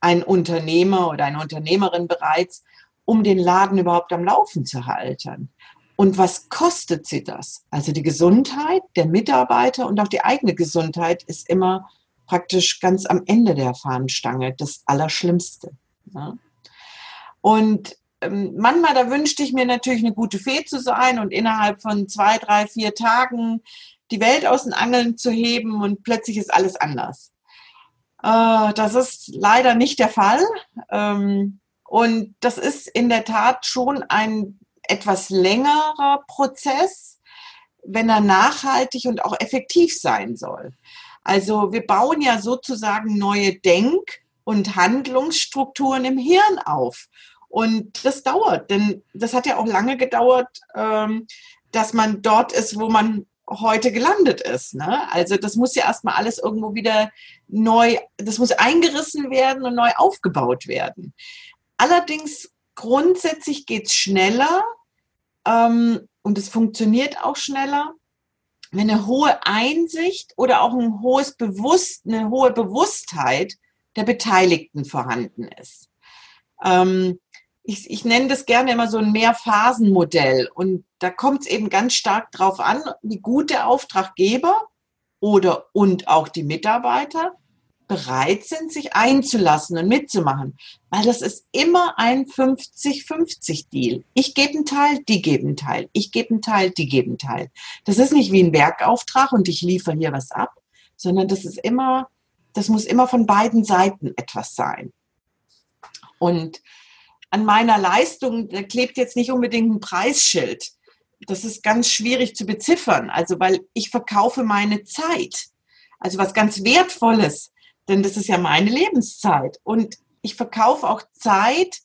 ein Unternehmer oder eine Unternehmerin bereits, um den Laden überhaupt am Laufen zu halten? Und was kostet sie das? Also die Gesundheit der Mitarbeiter und auch die eigene Gesundheit ist immer praktisch ganz am Ende der Fahnenstange das Allerschlimmste. Ja? Und ähm, manchmal, da wünschte ich mir natürlich eine gute Fee zu sein und innerhalb von zwei, drei, vier Tagen die Welt aus den Angeln zu heben und plötzlich ist alles anders. Äh, das ist leider nicht der Fall. Ähm, und das ist in der Tat schon ein etwas längerer Prozess, wenn er nachhaltig und auch effektiv sein soll. Also wir bauen ja sozusagen neue Denk- und Handlungsstrukturen im Hirn auf. Und das dauert, denn das hat ja auch lange gedauert, ähm, dass man dort ist, wo man heute gelandet ist. Ne? Also das muss ja erstmal alles irgendwo wieder neu, das muss eingerissen werden und neu aufgebaut werden. Allerdings grundsätzlich geht es schneller ähm, und es funktioniert auch schneller, wenn eine hohe Einsicht oder auch ein hohes Bewusst, eine hohe Bewusstheit der Beteiligten vorhanden ist. Ähm, ich, ich nenne das gerne immer so ein Mehrphasenmodell. Und da kommt es eben ganz stark darauf an, wie gut der Auftraggeber oder und auch die Mitarbeiter bereit sind, sich einzulassen und mitzumachen. Weil das ist immer ein 50-50-Deal. Ich gebe einen Teil, die geben einen Teil. Ich gebe einen Teil, die geben einen Teil. Das ist nicht wie ein Werkauftrag und ich liefere hier was ab, sondern das ist immer, das muss immer von beiden Seiten etwas sein. Und an meiner Leistung, da klebt jetzt nicht unbedingt ein Preisschild. Das ist ganz schwierig zu beziffern. Also, weil ich verkaufe meine Zeit. Also was ganz Wertvolles denn das ist ja meine Lebenszeit. Und ich verkaufe auch Zeit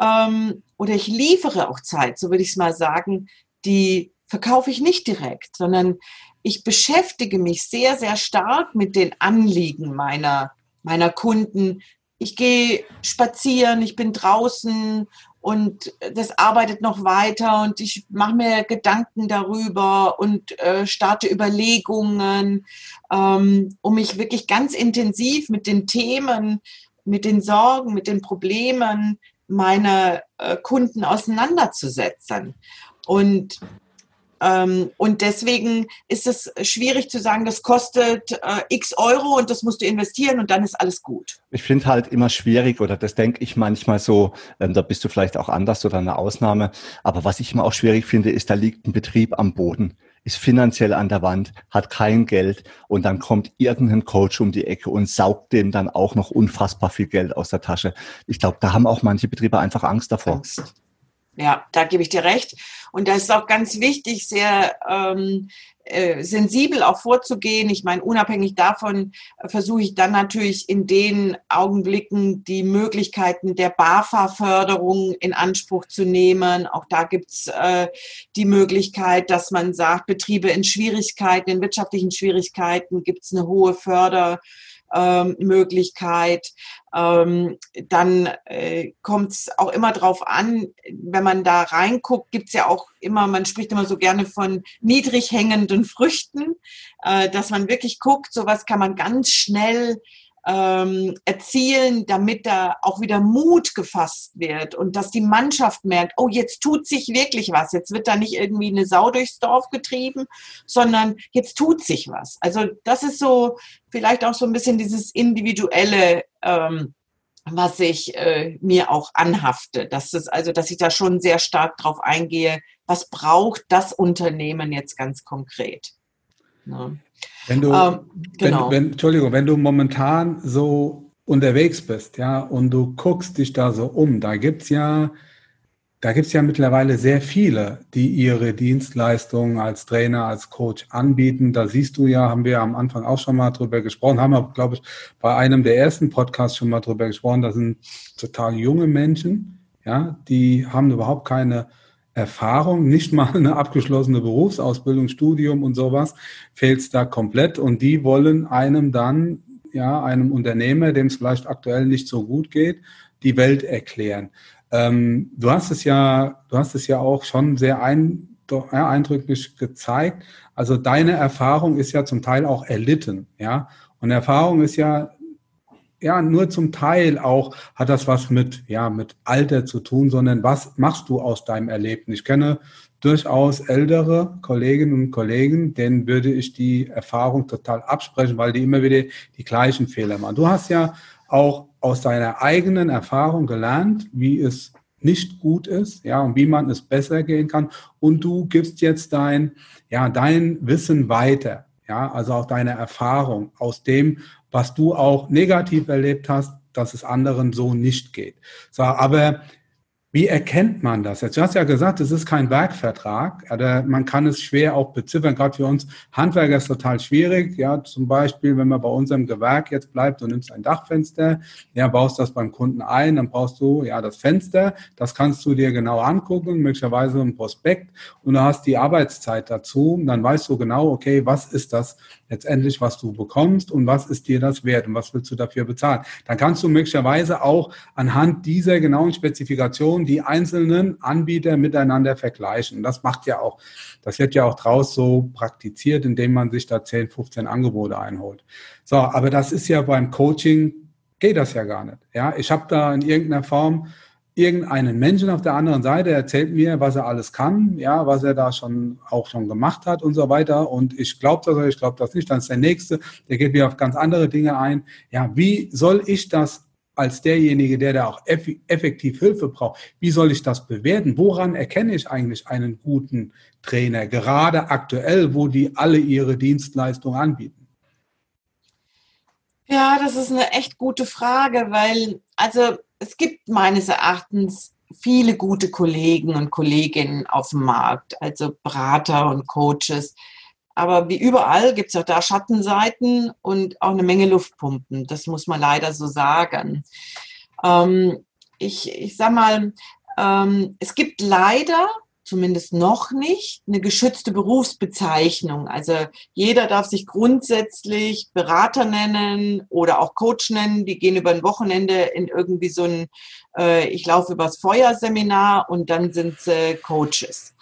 ähm, oder ich liefere auch Zeit, so würde ich es mal sagen, die verkaufe ich nicht direkt, sondern ich beschäftige mich sehr, sehr stark mit den Anliegen meiner, meiner Kunden. Ich gehe spazieren, ich bin draußen und das arbeitet noch weiter und ich mache mir Gedanken darüber und äh, starte Überlegungen, ähm, um mich wirklich ganz intensiv mit den Themen, mit den Sorgen, mit den Problemen meiner äh, Kunden auseinanderzusetzen. Und und deswegen ist es schwierig zu sagen, das kostet äh, x Euro und das musst du investieren und dann ist alles gut. Ich finde halt immer schwierig oder das denke ich manchmal so, ähm, da bist du vielleicht auch anders oder eine Ausnahme. Aber was ich immer auch schwierig finde, ist, da liegt ein Betrieb am Boden ist finanziell an der Wand, hat kein Geld und dann kommt irgendein Coach um die Ecke und saugt dem dann auch noch unfassbar viel Geld aus der Tasche. Ich glaube, da haben auch manche Betriebe einfach Angst davor. Angst. Ja, da gebe ich dir recht. Und da ist auch ganz wichtig, sehr ähm, äh, sensibel auch vorzugehen. Ich meine, unabhängig davon äh, versuche ich dann natürlich in den Augenblicken die Möglichkeiten der BAFA-Förderung in Anspruch zu nehmen. Auch da gibt's äh, die Möglichkeit, dass man sagt, Betriebe in Schwierigkeiten, in wirtschaftlichen Schwierigkeiten gibt's eine hohe Förder ähm, Möglichkeit. Ähm, dann äh, kommt es auch immer drauf an, wenn man da reinguckt, gibt es ja auch immer, man spricht immer so gerne von niedrig hängenden Früchten, äh, dass man wirklich guckt, sowas kann man ganz schnell ähm, erzielen, damit da auch wieder Mut gefasst wird und dass die Mannschaft merkt, oh, jetzt tut sich wirklich was. Jetzt wird da nicht irgendwie eine Sau durchs Dorf getrieben, sondern jetzt tut sich was. Also das ist so vielleicht auch so ein bisschen dieses individuelle, ähm, was ich äh, mir auch anhafte. Das ist also, dass ich da schon sehr stark drauf eingehe, was braucht das Unternehmen jetzt ganz konkret. Ne? Wenn du, ähm, genau. wenn, wenn, Entschuldigung, wenn du momentan so unterwegs bist, ja, und du guckst dich da so um, da gibt's ja, da gibt's ja mittlerweile sehr viele, die ihre Dienstleistungen als Trainer, als Coach anbieten. Da siehst du ja, haben wir am Anfang auch schon mal drüber gesprochen, haben wir, glaube ich, bei einem der ersten Podcasts schon mal drüber gesprochen. Da sind total junge Menschen, ja, die haben überhaupt keine Erfahrung, nicht mal eine abgeschlossene Berufsausbildung, Studium und sowas, fehlt es da komplett. Und die wollen einem dann, ja, einem Unternehmer, dem es vielleicht aktuell nicht so gut geht, die Welt erklären. Ähm, du hast es ja, du hast es ja auch schon sehr eindrücklich ja, eindrücklich gezeigt. Also deine Erfahrung ist ja zum Teil auch erlitten, ja. Und Erfahrung ist ja ja nur zum Teil auch hat das was mit ja mit Alter zu tun, sondern was machst du aus deinem Erlebnis? Ich kenne durchaus ältere Kolleginnen und Kollegen, denen würde ich die Erfahrung total absprechen, weil die immer wieder die gleichen Fehler machen. Du hast ja auch aus deiner eigenen Erfahrung gelernt, wie es nicht gut ist, ja, und wie man es besser gehen kann. Und du gibst jetzt dein, ja, dein Wissen weiter, ja, also auch deine Erfahrung aus dem, was du auch negativ erlebt hast, dass es anderen so nicht geht. So, aber wie erkennt man das jetzt? Du hast ja gesagt, es ist kein Werkvertrag. Oder man kann es schwer auch beziffern. Gerade für uns Handwerker ist total schwierig. Ja, zum Beispiel, wenn man bei unserem Gewerk jetzt bleibt und nimmst ein Dachfenster, ja, baust das beim Kunden ein, dann brauchst du ja das Fenster. Das kannst du dir genau angucken, möglicherweise im Prospekt. Und du hast die Arbeitszeit dazu. Dann weißt du genau, okay, was ist das letztendlich, was du bekommst und was ist dir das wert und was willst du dafür bezahlen. Dann kannst du möglicherweise auch anhand dieser genauen Spezifikation die einzelnen Anbieter miteinander vergleichen. Und das macht ja auch, das wird ja auch draus so praktiziert, indem man sich da 10, 15 Angebote einholt. So, aber das ist ja beim Coaching geht das ja gar nicht. Ja, ich habe da in irgendeiner Form irgendeinen Menschen auf der anderen Seite erzählt mir, was er alles kann, ja, was er da schon auch schon gemacht hat und so weiter. Und ich glaube das oder ich glaube das nicht. Dann ist der nächste, der geht mir auf ganz andere Dinge ein. Ja, wie soll ich das als derjenige, der da auch effektiv Hilfe braucht, wie soll ich das bewerten? Woran erkenne ich eigentlich einen guten Trainer, gerade aktuell, wo die alle ihre Dienstleistungen anbieten? Ja, das ist eine echt gute Frage, weil also es gibt meines Erachtens viele gute Kollegen und Kolleginnen auf dem Markt, also Berater und Coaches. Aber wie überall gibt es auch da Schattenseiten und auch eine Menge Luftpumpen. Das muss man leider so sagen. Ähm, ich, ich sag mal, ähm, es gibt leider zumindest noch nicht, eine geschützte Berufsbezeichnung. Also jeder darf sich grundsätzlich Berater nennen oder auch Coach nennen. Die gehen über ein Wochenende in irgendwie so ein, äh, ich laufe übers Feuerseminar und dann sind sie Coaches.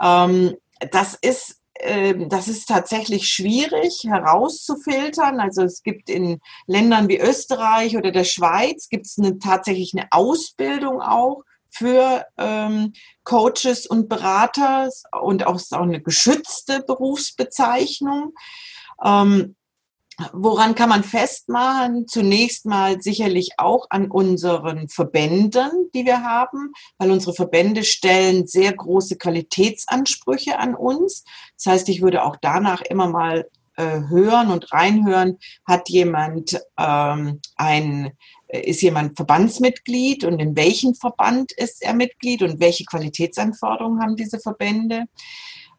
Ähm, das ist ähm, das ist tatsächlich schwierig herauszufiltern. Also es gibt in Ländern wie Österreich oder der Schweiz gibt es eine, tatsächlich eine Ausbildung auch für ähm, Coaches und Berater und auch, auch eine geschützte Berufsbezeichnung. Ähm, woran kann man festmachen? Zunächst mal sicherlich auch an unseren Verbänden, die wir haben, weil unsere Verbände stellen sehr große Qualitätsansprüche an uns. Das heißt, ich würde auch danach immer mal äh, hören und reinhören, hat jemand ähm, ein ist jemand Verbandsmitglied und in welchem Verband ist er Mitglied und welche Qualitätsanforderungen haben diese Verbände.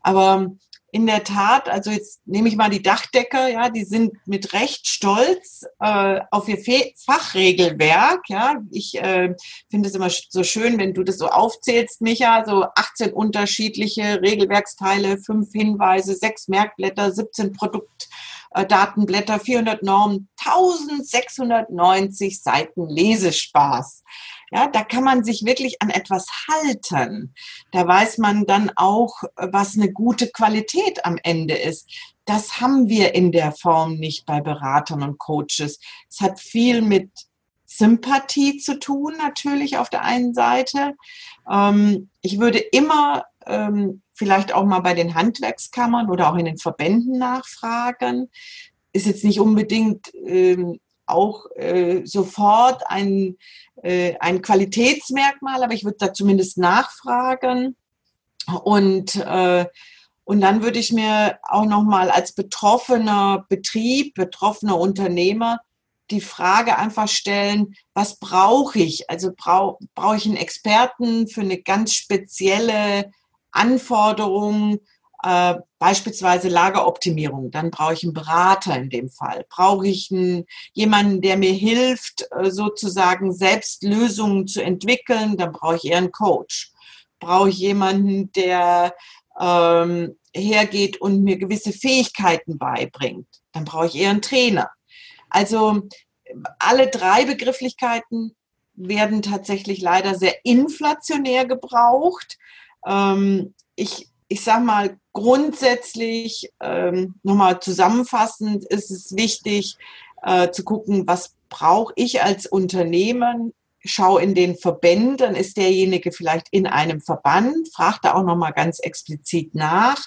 Aber in der Tat, also jetzt nehme ich mal die Dachdecker, ja, die sind mit Recht stolz äh, auf ihr Fe Fachregelwerk. Ja, ich äh, finde es immer so schön, wenn du das so aufzählst, Micha, so 18 unterschiedliche Regelwerksteile, fünf Hinweise, sechs Merkblätter, 17 Produkt Datenblätter, 400 Normen, 1690 Seiten Lesespaß. Ja, da kann man sich wirklich an etwas halten. Da weiß man dann auch, was eine gute Qualität am Ende ist. Das haben wir in der Form nicht bei Beratern und Coaches. Es hat viel mit Sympathie zu tun, natürlich auf der einen Seite. Ähm, ich würde immer ähm, vielleicht auch mal bei den Handwerkskammern oder auch in den Verbänden nachfragen. Ist jetzt nicht unbedingt ähm, auch äh, sofort ein, äh, ein Qualitätsmerkmal, aber ich würde da zumindest nachfragen. Und, äh, und dann würde ich mir auch nochmal als betroffener Betrieb, betroffener Unternehmer die Frage einfach stellen, was brauche ich? Also brauche brauch ich einen Experten für eine ganz spezielle Anforderungen, äh, beispielsweise Lageroptimierung, dann brauche ich einen Berater in dem Fall. Brauche ich einen, jemanden, der mir hilft, äh, sozusagen selbst Lösungen zu entwickeln, dann brauche ich eher einen Coach. Brauche ich jemanden, der ähm, hergeht und mir gewisse Fähigkeiten beibringt, dann brauche ich eher einen Trainer. Also alle drei Begrifflichkeiten werden tatsächlich leider sehr inflationär gebraucht. Ähm, ich ich sag mal, grundsätzlich ähm, nochmal zusammenfassend ist es wichtig äh, zu gucken, was brauche ich als Unternehmen? Schau in den Verbänden, ist derjenige vielleicht in einem Verband, frag da auch nochmal ganz explizit nach,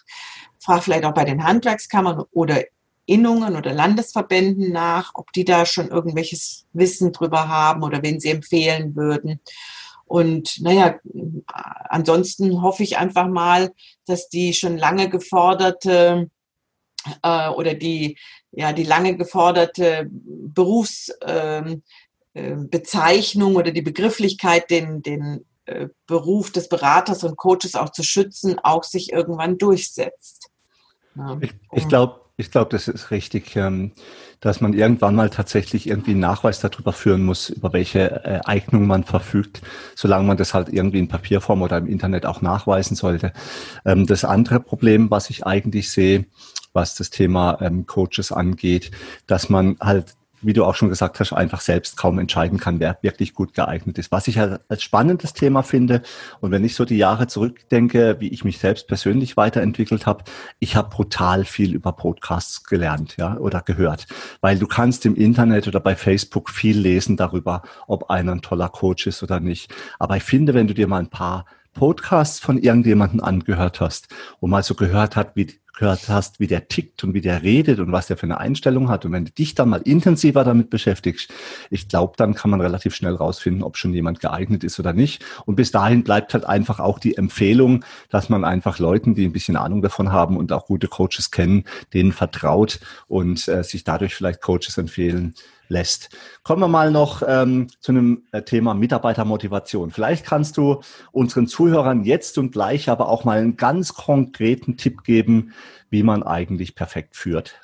frag vielleicht auch bei den Handwerkskammern oder Innungen oder Landesverbänden nach, ob die da schon irgendwelches Wissen drüber haben oder wen sie empfehlen würden. Und naja, ansonsten hoffe ich einfach mal, dass die schon lange geforderte äh, oder die, ja, die lange geforderte Berufs, äh, ähm, Bezeichnung oder die Begrifflichkeit, den, den äh, Beruf des Beraters und Coaches auch zu schützen, auch sich irgendwann durchsetzt. Ja. Ich, ich glaube, ich glaube, das ist richtig, ähm, dass man irgendwann mal tatsächlich irgendwie einen Nachweis darüber führen muss, über welche äh, Eignung man verfügt, solange man das halt irgendwie in Papierform oder im Internet auch nachweisen sollte. Ähm, das andere Problem, was ich eigentlich sehe, was das Thema Coaches angeht, dass man halt wie du auch schon gesagt hast, einfach selbst kaum entscheiden kann, wer wirklich gut geeignet ist. Was ich als spannendes Thema finde, und wenn ich so die Jahre zurückdenke, wie ich mich selbst persönlich weiterentwickelt habe, ich habe brutal viel über Podcasts gelernt, ja, oder gehört. Weil du kannst im Internet oder bei Facebook viel lesen darüber, ob einer ein toller Coach ist oder nicht. Aber ich finde, wenn du dir mal ein paar Podcasts von irgendjemandem angehört hast und mal so gehört hat, wie gehört hast, wie der tickt und wie der redet und was der für eine Einstellung hat. Und wenn du dich dann mal intensiver damit beschäftigst, ich glaube, dann kann man relativ schnell rausfinden, ob schon jemand geeignet ist oder nicht. Und bis dahin bleibt halt einfach auch die Empfehlung, dass man einfach Leuten, die ein bisschen Ahnung davon haben und auch gute Coaches kennen, denen vertraut und äh, sich dadurch vielleicht Coaches empfehlen lässt. Kommen wir mal noch ähm, zu einem äh, Thema Mitarbeitermotivation. Vielleicht kannst du unseren Zuhörern jetzt und gleich aber auch mal einen ganz konkreten Tipp geben, wie man eigentlich perfekt führt.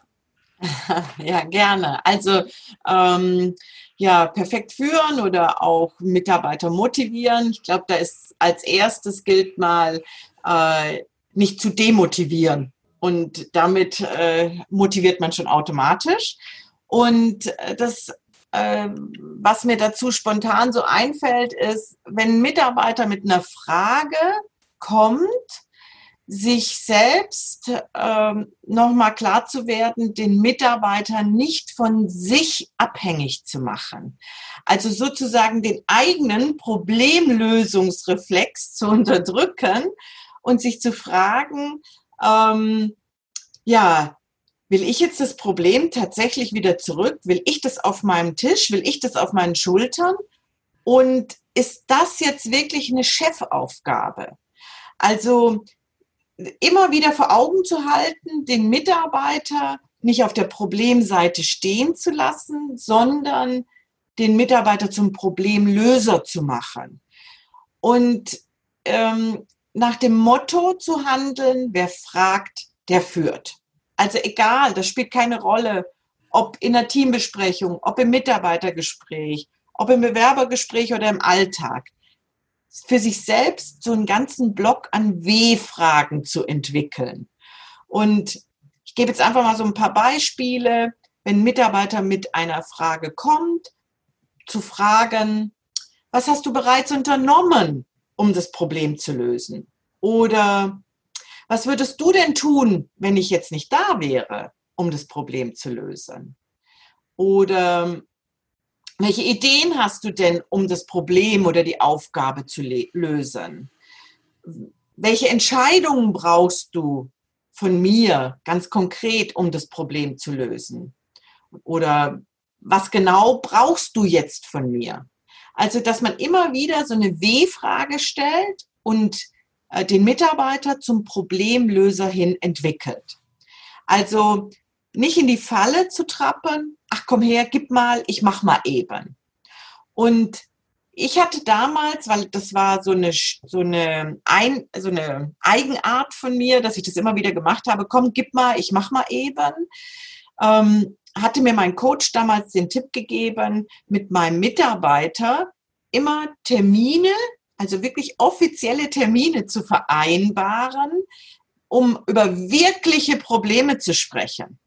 Ja, gerne. Also ähm, ja, perfekt führen oder auch Mitarbeiter motivieren. Ich glaube, da ist als erstes gilt mal äh, nicht zu demotivieren. Und damit äh, motiviert man schon automatisch. Und äh, das, äh, was mir dazu spontan so einfällt, ist, wenn ein Mitarbeiter mit einer Frage kommt, sich selbst ähm, nochmal klar zu werden, den Mitarbeiter nicht von sich abhängig zu machen. Also sozusagen den eigenen Problemlösungsreflex zu unterdrücken und sich zu fragen, ähm, ja, Will ich jetzt das Problem tatsächlich wieder zurück? Will ich das auf meinem Tisch? Will ich das auf meinen Schultern? Und ist das jetzt wirklich eine Chefaufgabe? Also immer wieder vor Augen zu halten, den Mitarbeiter nicht auf der Problemseite stehen zu lassen, sondern den Mitarbeiter zum Problemlöser zu machen. Und ähm, nach dem Motto zu handeln, wer fragt, der führt. Also egal, das spielt keine Rolle, ob in der Teambesprechung, ob im Mitarbeitergespräch, ob im Bewerbergespräch oder im Alltag. Für sich selbst so einen ganzen Block an W-Fragen zu entwickeln. Und ich gebe jetzt einfach mal so ein paar Beispiele. Wenn ein Mitarbeiter mit einer Frage kommt, zu fragen, was hast du bereits unternommen, um das Problem zu lösen? Oder was würdest du denn tun, wenn ich jetzt nicht da wäre, um das Problem zu lösen? Oder welche Ideen hast du denn, um das Problem oder die Aufgabe zu lösen? Welche Entscheidungen brauchst du von mir ganz konkret, um das Problem zu lösen? Oder was genau brauchst du jetzt von mir? Also, dass man immer wieder so eine W-Frage stellt und den Mitarbeiter zum Problemlöser hin entwickelt. Also nicht in die Falle zu trappen, ach komm her, gib mal, ich mach mal eben. Und ich hatte damals, weil das war so eine, so eine, ein, so eine Eigenart von mir, dass ich das immer wieder gemacht habe, komm, gib mal, ich mach mal eben, ähm, hatte mir mein Coach damals den Tipp gegeben, mit meinem Mitarbeiter immer Termine also wirklich offizielle Termine zu vereinbaren, um über wirkliche Probleme zu sprechen.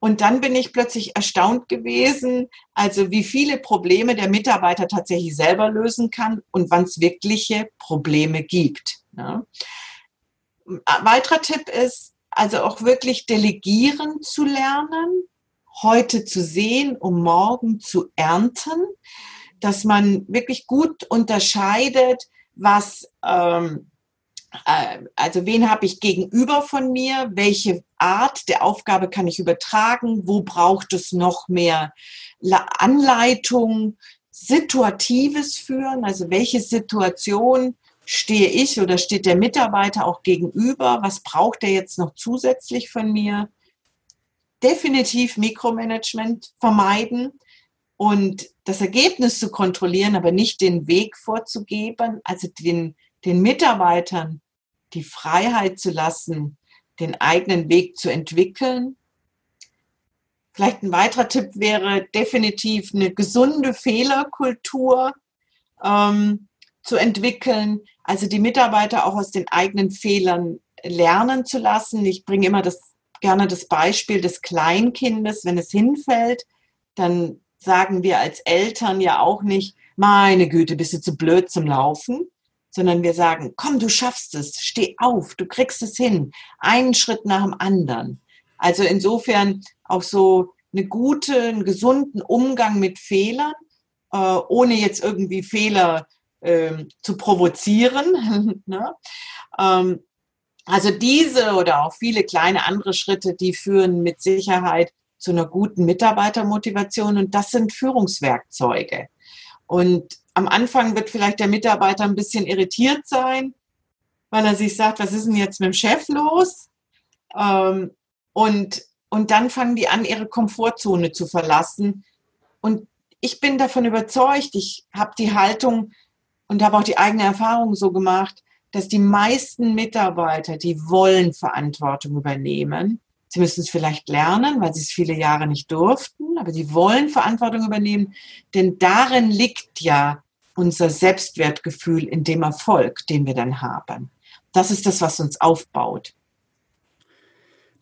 Und dann bin ich plötzlich erstaunt gewesen, also wie viele Probleme der Mitarbeiter tatsächlich selber lösen kann und wann es wirkliche Probleme gibt. ein weiterer Tipp ist, also auch wirklich delegieren zu lernen, heute zu sehen, um morgen zu ernten, dass man wirklich gut unterscheidet, was, ähm, äh, also wen habe ich gegenüber von mir, welche Art der Aufgabe kann ich übertragen, wo braucht es noch mehr Anleitung, situatives Führen, also welche Situation stehe ich oder steht der Mitarbeiter auch gegenüber, was braucht er jetzt noch zusätzlich von mir. Definitiv Mikromanagement vermeiden und das Ergebnis zu kontrollieren, aber nicht den Weg vorzugeben, also den, den Mitarbeitern die Freiheit zu lassen, den eigenen Weg zu entwickeln. Vielleicht ein weiterer Tipp wäre definitiv eine gesunde Fehlerkultur ähm, zu entwickeln, also die Mitarbeiter auch aus den eigenen Fehlern lernen zu lassen. Ich bringe immer das, gerne das Beispiel des Kleinkindes, wenn es hinfällt, dann sagen wir als Eltern ja auch nicht, meine Güte, bist du zu blöd zum Laufen, sondern wir sagen, komm, du schaffst es, steh auf, du kriegst es hin, einen Schritt nach dem anderen. Also insofern auch so eine gute, einen gesunden Umgang mit Fehlern, äh, ohne jetzt irgendwie Fehler äh, zu provozieren. ne? ähm, also diese oder auch viele kleine andere Schritte, die führen mit Sicherheit zu einer guten Mitarbeitermotivation und das sind Führungswerkzeuge. Und am Anfang wird vielleicht der Mitarbeiter ein bisschen irritiert sein, weil er sich sagt, was ist denn jetzt mit dem Chef los? Ähm, und, und dann fangen die an, ihre Komfortzone zu verlassen. Und ich bin davon überzeugt, ich habe die Haltung und habe auch die eigene Erfahrung so gemacht, dass die meisten Mitarbeiter, die wollen Verantwortung übernehmen, Sie müssen es vielleicht lernen, weil sie es viele Jahre nicht durften, aber sie wollen Verantwortung übernehmen, denn darin liegt ja unser Selbstwertgefühl in dem Erfolg, den wir dann haben. Das ist das, was uns aufbaut.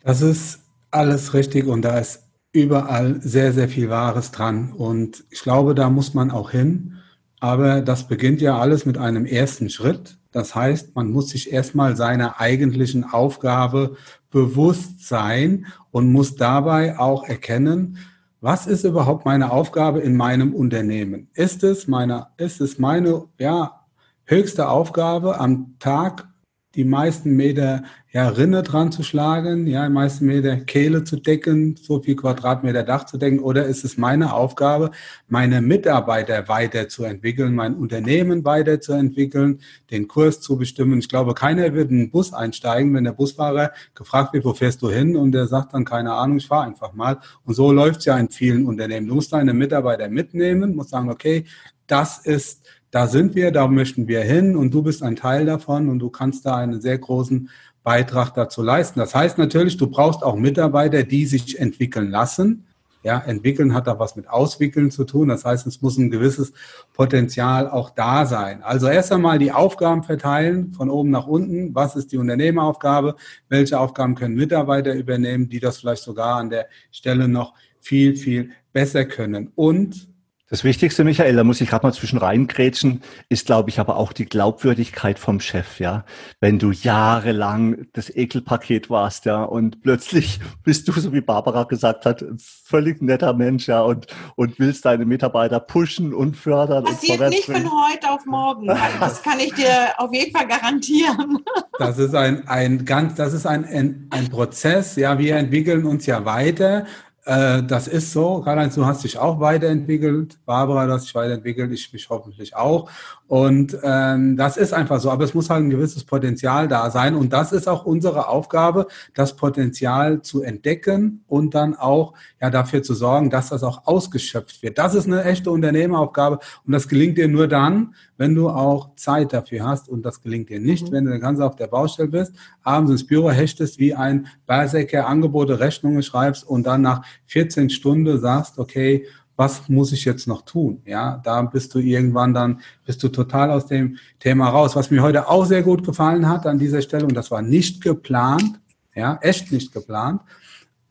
Das ist alles richtig und da ist überall sehr, sehr viel Wahres dran. Und ich glaube, da muss man auch hin. Aber das beginnt ja alles mit einem ersten Schritt. Das heißt, man muss sich erstmal seiner eigentlichen Aufgabe bewusst sein und muss dabei auch erkennen, was ist überhaupt meine Aufgabe in meinem Unternehmen? Ist es meine, ist es meine, ja, höchste Aufgabe am Tag die meisten Meter ja, Rinne dran zu schlagen, ja, die meisten Meter Kehle zu decken, so viel Quadratmeter Dach zu decken, oder ist es meine Aufgabe, meine Mitarbeiter weiterzuentwickeln, mein Unternehmen weiterzuentwickeln, den Kurs zu bestimmen? Ich glaube, keiner wird in einen Bus einsteigen, wenn der Busfahrer gefragt wird, wo fährst du hin? Und der sagt dann, keine Ahnung, ich fahre einfach mal. Und so läuft es ja in vielen Unternehmen. Du musst deine Mitarbeiter mitnehmen, musst sagen, okay, das ist da sind wir, da möchten wir hin und du bist ein Teil davon und du kannst da einen sehr großen Beitrag dazu leisten. Das heißt natürlich, du brauchst auch Mitarbeiter, die sich entwickeln lassen. Ja, entwickeln hat da was mit Auswickeln zu tun. Das heißt, es muss ein gewisses Potenzial auch da sein. Also erst einmal die Aufgaben verteilen von oben nach unten. Was ist die Unternehmeraufgabe? Welche Aufgaben können Mitarbeiter übernehmen, die das vielleicht sogar an der Stelle noch viel, viel besser können? Und das Wichtigste, Michael, da muss ich gerade mal zwischen reingrätschen, ist, glaube ich, aber auch die Glaubwürdigkeit vom Chef, ja. Wenn du jahrelang das Ekelpaket warst, ja, und plötzlich bist du, so wie Barbara gesagt hat, ein völlig netter Mensch, ja, und, und willst deine Mitarbeiter pushen und fördern. Passiert und nicht von heute auf morgen. Das kann ich dir auf jeden Fall garantieren. Das ist ein, ein ganz, das ist ein, ein, ein Prozess, ja. Wir entwickeln uns ja weiter äh, das ist so. Karl-Heinz, du hast dich auch weiterentwickelt. Barbara, du hast dich weiterentwickelt. Ich mich hoffentlich auch. Und ähm, das ist einfach so. Aber es muss halt ein gewisses Potenzial da sein. Und das ist auch unsere Aufgabe, das Potenzial zu entdecken und dann auch ja dafür zu sorgen, dass das auch ausgeschöpft wird. Das ist eine echte Unternehmeraufgabe. Und das gelingt dir nur dann, wenn du auch Zeit dafür hast. Und das gelingt dir nicht, mhm. wenn du den ganzen auf der Baustelle bist, abends ins Büro hechtest, wie ein Berserker Angebote, Rechnungen schreibst und dann nach 14 Stunden sagst, okay, was muss ich jetzt noch tun? Ja, da bist du irgendwann dann, bist du total aus dem Thema raus. Was mir heute auch sehr gut gefallen hat an dieser Stelle, und das war nicht geplant, ja, echt nicht geplant,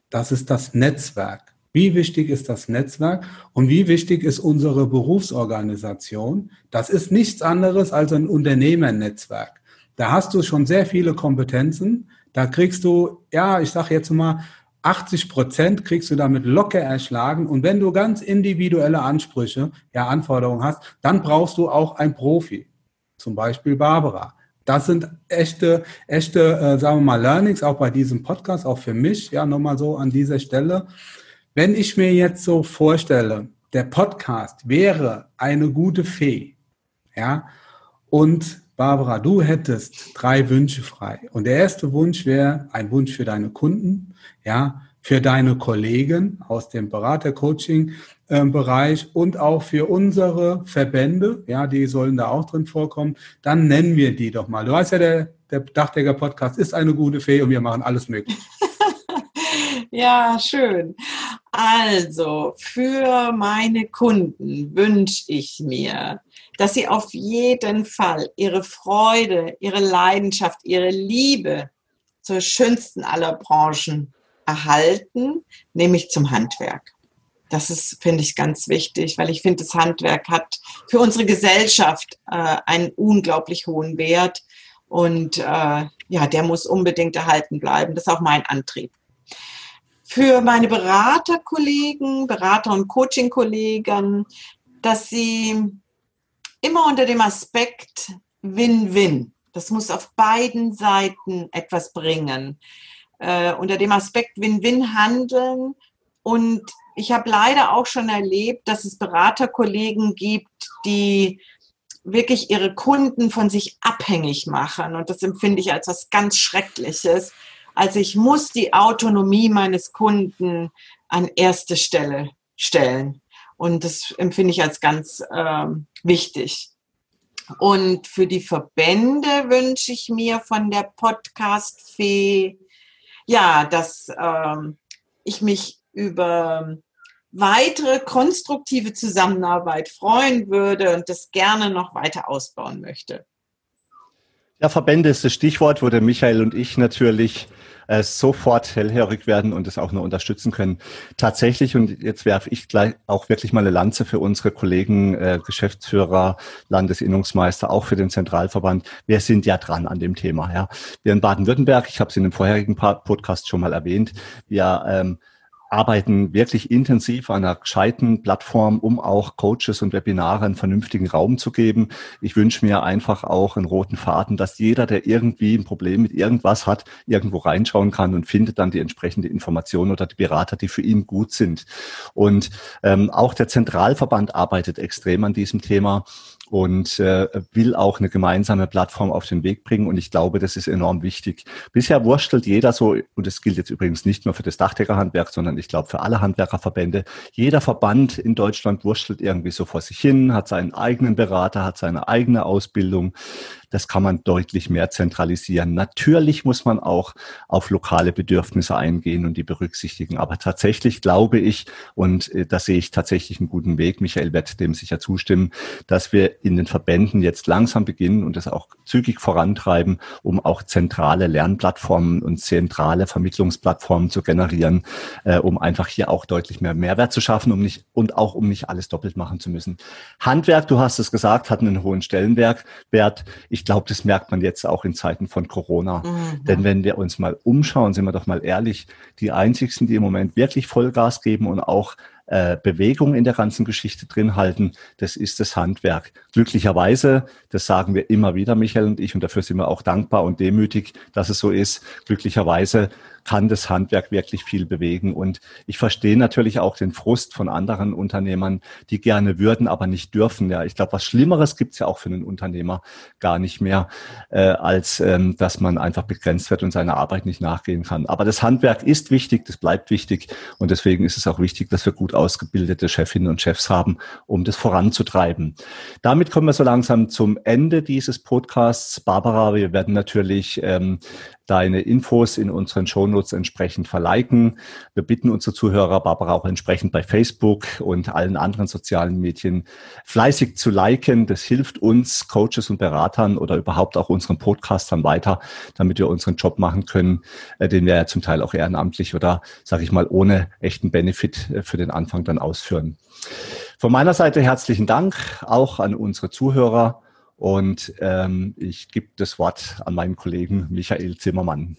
das ist das Netzwerk. Wie wichtig ist das Netzwerk und wie wichtig ist unsere Berufsorganisation? Das ist nichts anderes als ein Unternehmernetzwerk. Da hast du schon sehr viele Kompetenzen. Da kriegst du, ja, ich sage jetzt mal, 80 Prozent kriegst du damit locker erschlagen. Und wenn du ganz individuelle Ansprüche, ja, Anforderungen hast, dann brauchst du auch ein Profi. Zum Beispiel Barbara. Das sind echte, echte, äh, sagen wir mal, Learnings, auch bei diesem Podcast, auch für mich, ja, nochmal so an dieser Stelle. Wenn ich mir jetzt so vorstelle, der Podcast wäre eine gute Fee, ja, und Barbara, du hättest drei Wünsche frei. Und der erste Wunsch wäre ein Wunsch für deine Kunden, ja, für deine Kollegen aus dem Berater-Coaching-Bereich und auch für unsere Verbände, ja, die sollen da auch drin vorkommen. Dann nennen wir die doch mal. Du weißt ja, der, der Dachdecker-Podcast ist eine gute Fee und wir machen alles möglich. ja, schön. Also, für meine Kunden wünsche ich mir, dass sie auf jeden Fall ihre Freude, ihre Leidenschaft, ihre Liebe zur schönsten aller Branchen erhalten, nämlich zum Handwerk. Das ist, finde ich, ganz wichtig, weil ich finde, das Handwerk hat für unsere Gesellschaft äh, einen unglaublich hohen Wert. Und äh, ja, der muss unbedingt erhalten bleiben. Das ist auch mein Antrieb. Für meine Beraterkollegen, Berater- und Coaching-Kollegen, dass sie immer unter dem Aspekt Win-Win. Das muss auf beiden Seiten etwas bringen. Äh, unter dem Aspekt Win-Win handeln. Und ich habe leider auch schon erlebt, dass es Beraterkollegen gibt, die wirklich ihre Kunden von sich abhängig machen. Und das empfinde ich als was ganz Schreckliches. Also ich muss die Autonomie meines Kunden an erste Stelle stellen. Und das empfinde ich als ganz ähm, wichtig. Und für die Verbände wünsche ich mir von der Podcast-Fee, ja, dass ähm, ich mich über weitere konstruktive Zusammenarbeit freuen würde und das gerne noch weiter ausbauen möchte. Ja, Verbände ist das Stichwort, wo der Michael und ich natürlich äh, sofort hellhörig werden und es auch nur unterstützen können. Tatsächlich, und jetzt werfe ich gleich auch wirklich mal eine Lanze für unsere Kollegen, äh, Geschäftsführer, Landesinnungsmeister, auch für den Zentralverband. Wir sind ja dran an dem Thema. Ja. Wir in Baden-Württemberg, ich habe es in dem vorherigen Podcast schon mal erwähnt, wir ähm, arbeiten wirklich intensiv an einer gescheiten Plattform, um auch Coaches und Webinare einen vernünftigen Raum zu geben. Ich wünsche mir einfach auch einen roten Faden, dass jeder, der irgendwie ein Problem mit irgendwas hat, irgendwo reinschauen kann und findet dann die entsprechende Information oder die Berater, die für ihn gut sind. Und ähm, auch der Zentralverband arbeitet extrem an diesem Thema und äh, will auch eine gemeinsame Plattform auf den Weg bringen. Und ich glaube, das ist enorm wichtig. Bisher wurstelt jeder so, und das gilt jetzt übrigens nicht nur für das Dachdeckerhandwerk, sondern ich glaube für alle Handwerkerverbände. Jeder Verband in Deutschland wurstelt irgendwie so vor sich hin, hat seinen eigenen Berater, hat seine eigene Ausbildung. Das kann man deutlich mehr zentralisieren. Natürlich muss man auch auf lokale Bedürfnisse eingehen und die berücksichtigen. Aber tatsächlich glaube ich, und äh, da sehe ich tatsächlich einen guten Weg, Michael wird dem sicher zustimmen, dass wir in den Verbänden jetzt langsam beginnen und das auch zügig vorantreiben, um auch zentrale Lernplattformen und zentrale Vermittlungsplattformen zu generieren, äh, um einfach hier auch deutlich mehr Mehrwert zu schaffen um nicht, und auch um nicht alles doppelt machen zu müssen. Handwerk, du hast es gesagt, hat einen hohen Stellenwert. Ich ich glaube, das merkt man jetzt auch in Zeiten von Corona. Mhm. Denn wenn wir uns mal umschauen, sind wir doch mal ehrlich, die einzigsten, die im Moment wirklich Vollgas geben und auch äh, Bewegung in der ganzen Geschichte drin halten, das ist das Handwerk. Glücklicherweise, das sagen wir immer wieder, Michael und ich, und dafür sind wir auch dankbar und demütig, dass es so ist. Glücklicherweise kann das Handwerk wirklich viel bewegen. Und ich verstehe natürlich auch den Frust von anderen Unternehmern, die gerne würden, aber nicht dürfen. Ja, ich glaube, was Schlimmeres gibt es ja auch für einen Unternehmer gar nicht mehr, äh, als ähm, dass man einfach begrenzt wird und seiner Arbeit nicht nachgehen kann. Aber das Handwerk ist wichtig, das bleibt wichtig. Und deswegen ist es auch wichtig, dass wir gut ausgebildete Chefinnen und Chefs haben, um das voranzutreiben. Damit kommen wir so langsam zum Ende dieses Podcasts. Barbara, wir werden natürlich ähm, deine Infos in unseren Shownotes entsprechend verliken. Wir bitten unsere Zuhörer, Barbara, auch entsprechend bei Facebook und allen anderen sozialen Medien fleißig zu liken. Das hilft uns, Coaches und Beratern oder überhaupt auch unseren Podcastern weiter, damit wir unseren Job machen können, äh, den wir ja zum Teil auch ehrenamtlich oder, sage ich mal, ohne echten Benefit äh, für den Anfang dann ausführen. Von meiner Seite herzlichen Dank auch an unsere Zuhörer Und ähm, ich gebe das Wort an meinen Kollegen Michael Zimmermann.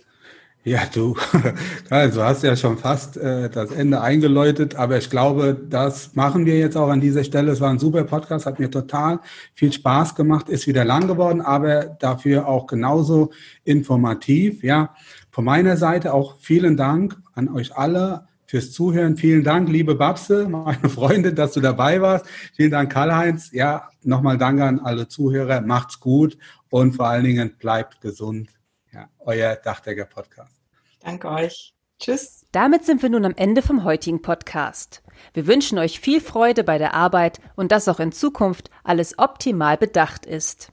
Ja, du, also hast ja schon fast äh, das Ende eingeläutet, aber ich glaube, das machen wir jetzt auch an dieser Stelle. Es war ein super Podcast, hat mir total viel Spaß gemacht, ist wieder lang geworden, aber dafür auch genauso informativ. Ja, von meiner Seite auch vielen Dank an euch alle fürs Zuhören. Vielen Dank, liebe Babse, meine Freundin, dass du dabei warst. Vielen Dank, Karl-Heinz. Ja, nochmal Danke an alle Zuhörer. Macht's gut und vor allen Dingen bleibt gesund. Ja, euer Dachdecker Podcast. Danke euch. Tschüss. Damit sind wir nun am Ende vom heutigen Podcast. Wir wünschen euch viel Freude bei der Arbeit und dass auch in Zukunft alles optimal bedacht ist.